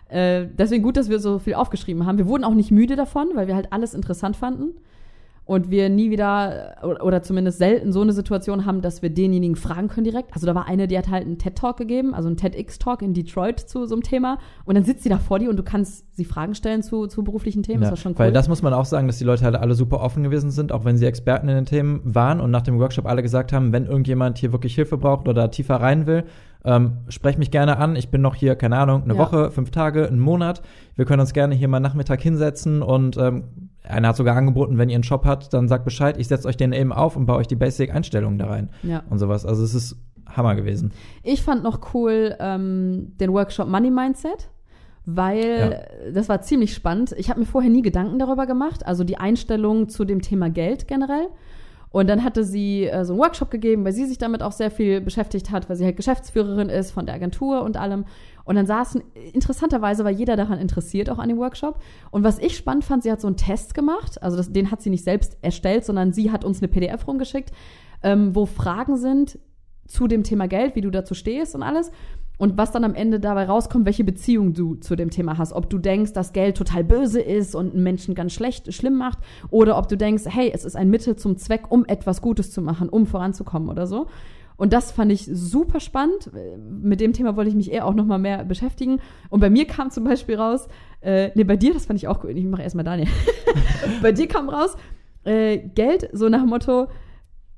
Äh, deswegen gut, dass wir so viel aufgeschrieben haben. Wir wurden auch nicht müde davon, weil wir halt alles interessant fanden. Und wir nie wieder, oder, zumindest selten so eine Situation haben, dass wir denjenigen fragen können direkt. Also da war eine, die hat halt einen TED-Talk gegeben, also einen TEDx-Talk in Detroit zu so einem Thema. Und dann sitzt sie da vor dir und du kannst sie Fragen stellen zu, zu beruflichen Themen. Ja, das war schon cool. Weil das muss man auch sagen, dass die Leute halt alle super offen gewesen sind, auch wenn sie Experten in den Themen waren und nach dem Workshop alle gesagt haben, wenn irgendjemand hier wirklich Hilfe braucht oder tiefer rein will, ähm, sprech mich gerne an. Ich bin noch hier, keine Ahnung, eine Ja. Woche, fünf Tage, einen Monat. Wir können uns gerne hier mal Nachmittag hinsetzen und ähm, einer hat sogar angeboten, wenn ihr einen Shop habt, dann sagt Bescheid, ich setze euch den eben auf und baue euch die Basic-Einstellungen da rein ja. und sowas. Also es ist Hammer gewesen. Ich fand noch cool ähm, den Workshop Money Mindset, weil das war ziemlich spannend. Ich habe mir vorher nie Gedanken darüber gemacht, also die Einstellung zu dem Thema Geld generell. Und dann hatte sie äh, so einen Workshop gegeben, weil sie sich damit auch sehr viel beschäftigt hat, weil sie halt Geschäftsführerin ist von der Agentur und allem. Und dann saßen, interessanterweise war jeder daran interessiert, auch an dem Workshop. Und was ich spannend fand, sie hat so einen Test gemacht. Also das, den hat sie nicht selbst erstellt, sondern sie hat uns eine PDF rumgeschickt, ähm, wo Fragen sind zu dem Thema Geld, wie du dazu stehst und alles. Und was dann am Ende dabei rauskommt, welche Beziehung du zu dem Thema hast. Ob du denkst, dass Geld total böse ist und einen Menschen ganz schlecht, schlimm macht. Oder ob du denkst, hey, es ist ein Mittel zum Zweck, um etwas Gutes zu machen, um voranzukommen oder so. Und das fand ich super spannend. Mit dem Thema wollte ich mich eher auch noch mal mehr beschäftigen. Und bei mir kam zum Beispiel raus, äh, nee, bei dir, das fand ich auch gut. Ich mache erstmal Daniel. bei dir kam raus, äh, Geld, so nach dem Motto,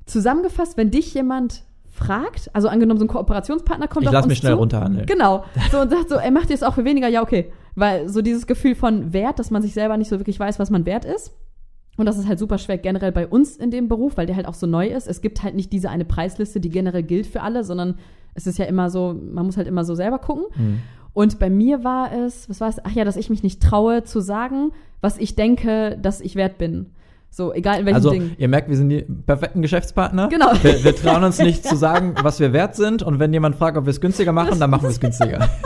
zusammengefasst, wenn dich jemand fragt, also angenommen, so ein Kooperationspartner kommt Ich auf lass uns mich schnell zu, runterhandeln. Genau. So und sagt so, er macht jetzt auch für weniger, ja, okay. Weil so dieses Gefühl von Wert, dass man sich selber nicht so wirklich weiß, was man wert ist. Und das ist halt super schwer generell bei uns in dem Beruf, weil der halt auch so neu ist. Es gibt halt nicht diese eine Preisliste, die generell gilt für alle, sondern es ist ja immer so, man muss halt immer so selber gucken. Mhm. Und bei mir war es, was war es? Ach ja, dass ich mich nicht traue zu sagen, was ich denke, dass ich wert bin. So, egal in welchem Also, Ding. ihr merkt, wir sind die perfekten Geschäftspartner. Genau. Wir, wir trauen uns nicht zu sagen, was wir wert sind. Und wenn jemand fragt, ob wir es günstiger machen, dann machen wir es günstiger.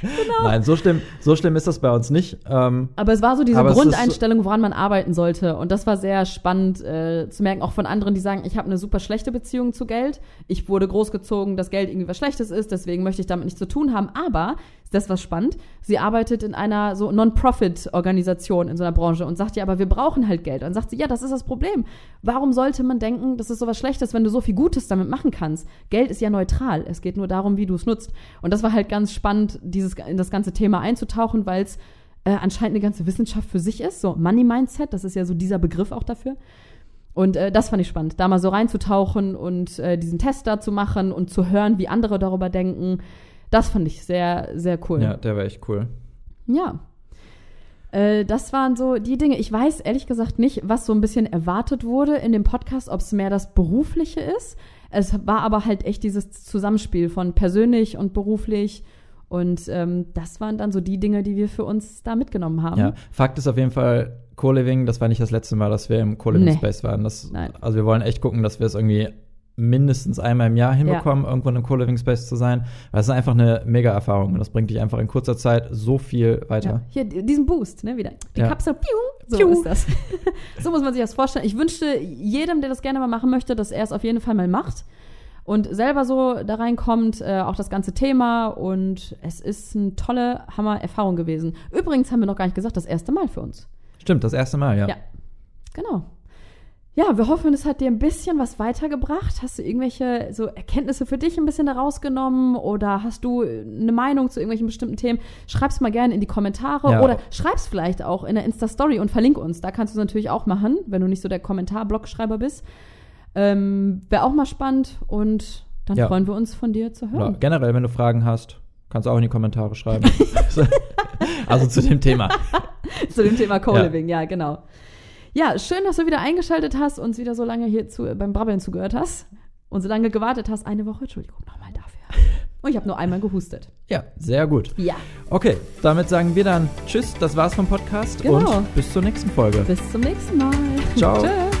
Genau. Nein, so schlimm, so schlimm ist das bei uns nicht. Ähm, Aber es war so diese Grundeinstellung, woran man arbeiten sollte. Und das war sehr spannend äh, zu merken, auch von anderen, die sagen, ich habe eine super schlechte Beziehung zu Geld. Ich wurde großgezogen, dass Geld irgendwie was Schlechtes ist, deswegen möchte ich damit nichts zu tun haben. Aber, das war spannend, sie arbeitet in einer so Non-Profit-Organisation in so einer Branche und sagt ja, aber wir brauchen halt Geld. Und dann sagt sie, ja, das ist das Problem. Warum sollte man denken, das ist sowas Schlechtes, wenn du so viel Gutes damit machen kannst? Geld ist ja neutral. Es geht nur darum, wie du es nutzt. Und das war halt ganz spannend, dieses, in das ganze Thema einzutauchen, weil es äh, anscheinend eine ganze Wissenschaft für sich ist. So Money Mindset, das ist ja so dieser Begriff auch dafür. Und äh, das fand ich spannend, da mal so reinzutauchen und äh, diesen Test da zu machen und zu hören, wie andere darüber denken. Das fand ich sehr, sehr cool. ja, der war echt cool. Ja. Äh, das waren so die Dinge. Ich weiß ehrlich gesagt nicht, was so ein bisschen erwartet wurde in dem Podcast, ob es mehr das Berufliche ist. Es war aber halt echt dieses Zusammenspiel von persönlich und beruflich. Und ähm, das waren dann so die Dinge, die wir für uns da mitgenommen haben. Ja, Fakt ist auf jeden Fall, Co-Living, das war nicht das letzte Mal, dass wir im Co-Living Nee. Space waren. Das. Also wir wollen echt gucken, dass wir es irgendwie mindestens einmal im Jahr hinbekommen, irgendwo in einem Co-Living Space zu sein. Weil es ist einfach eine Mega-Erfahrung und das bringt dich einfach in kurzer Zeit so viel Ja, weiter. hier di- diesen Boost, ne, wieder. Die Ja. Kapsel, piu, so Piu. ist das. so muss man sich das vorstellen. Ich wünschte jedem, der das gerne mal machen möchte, dass er es auf jeden Fall mal macht. und selber so da reinkommt, äh, auch das ganze Thema. Und es ist eine tolle Hammer-Erfahrung gewesen. Übrigens haben wir noch gar nicht gesagt, das erste Mal für uns. Stimmt, das erste Mal, ja. Ja, genau. Ja, wir hoffen, es hat dir ein bisschen was weitergebracht. Hast du irgendwelche so Erkenntnisse für dich ein bisschen daraus genommen oder hast du eine Meinung zu irgendwelchen bestimmten Themen? Schreib's mal gerne in die Kommentare Ja. oder schreib's vielleicht auch in der Insta-Story und verlink uns. Da kannst du es natürlich auch machen, wenn du nicht so der Kommentar-Blogschreiber bist. Ähm, Wäre auch mal spannend und dann Ja. freuen wir uns von dir zu Oder hören. generell, wenn du Fragen hast, kannst du auch in die Kommentare schreiben. also zu dem Thema. zu dem Thema Co-Living, ja. genau. Ja, schön, dass du wieder eingeschaltet hast, uns wieder so lange hier zu, beim Brabbeln zugehört hast und so lange gewartet hast. Eine Woche, Entschuldigung, nochmal dafür. Und ich habe nur einmal gehustet. Ja, sehr gut. Ja, Okay, damit sagen wir dann Tschüss, das war's vom Podcast Genau. und bis zur nächsten Folge. bis zum nächsten Mal. Ciao. Tschüss.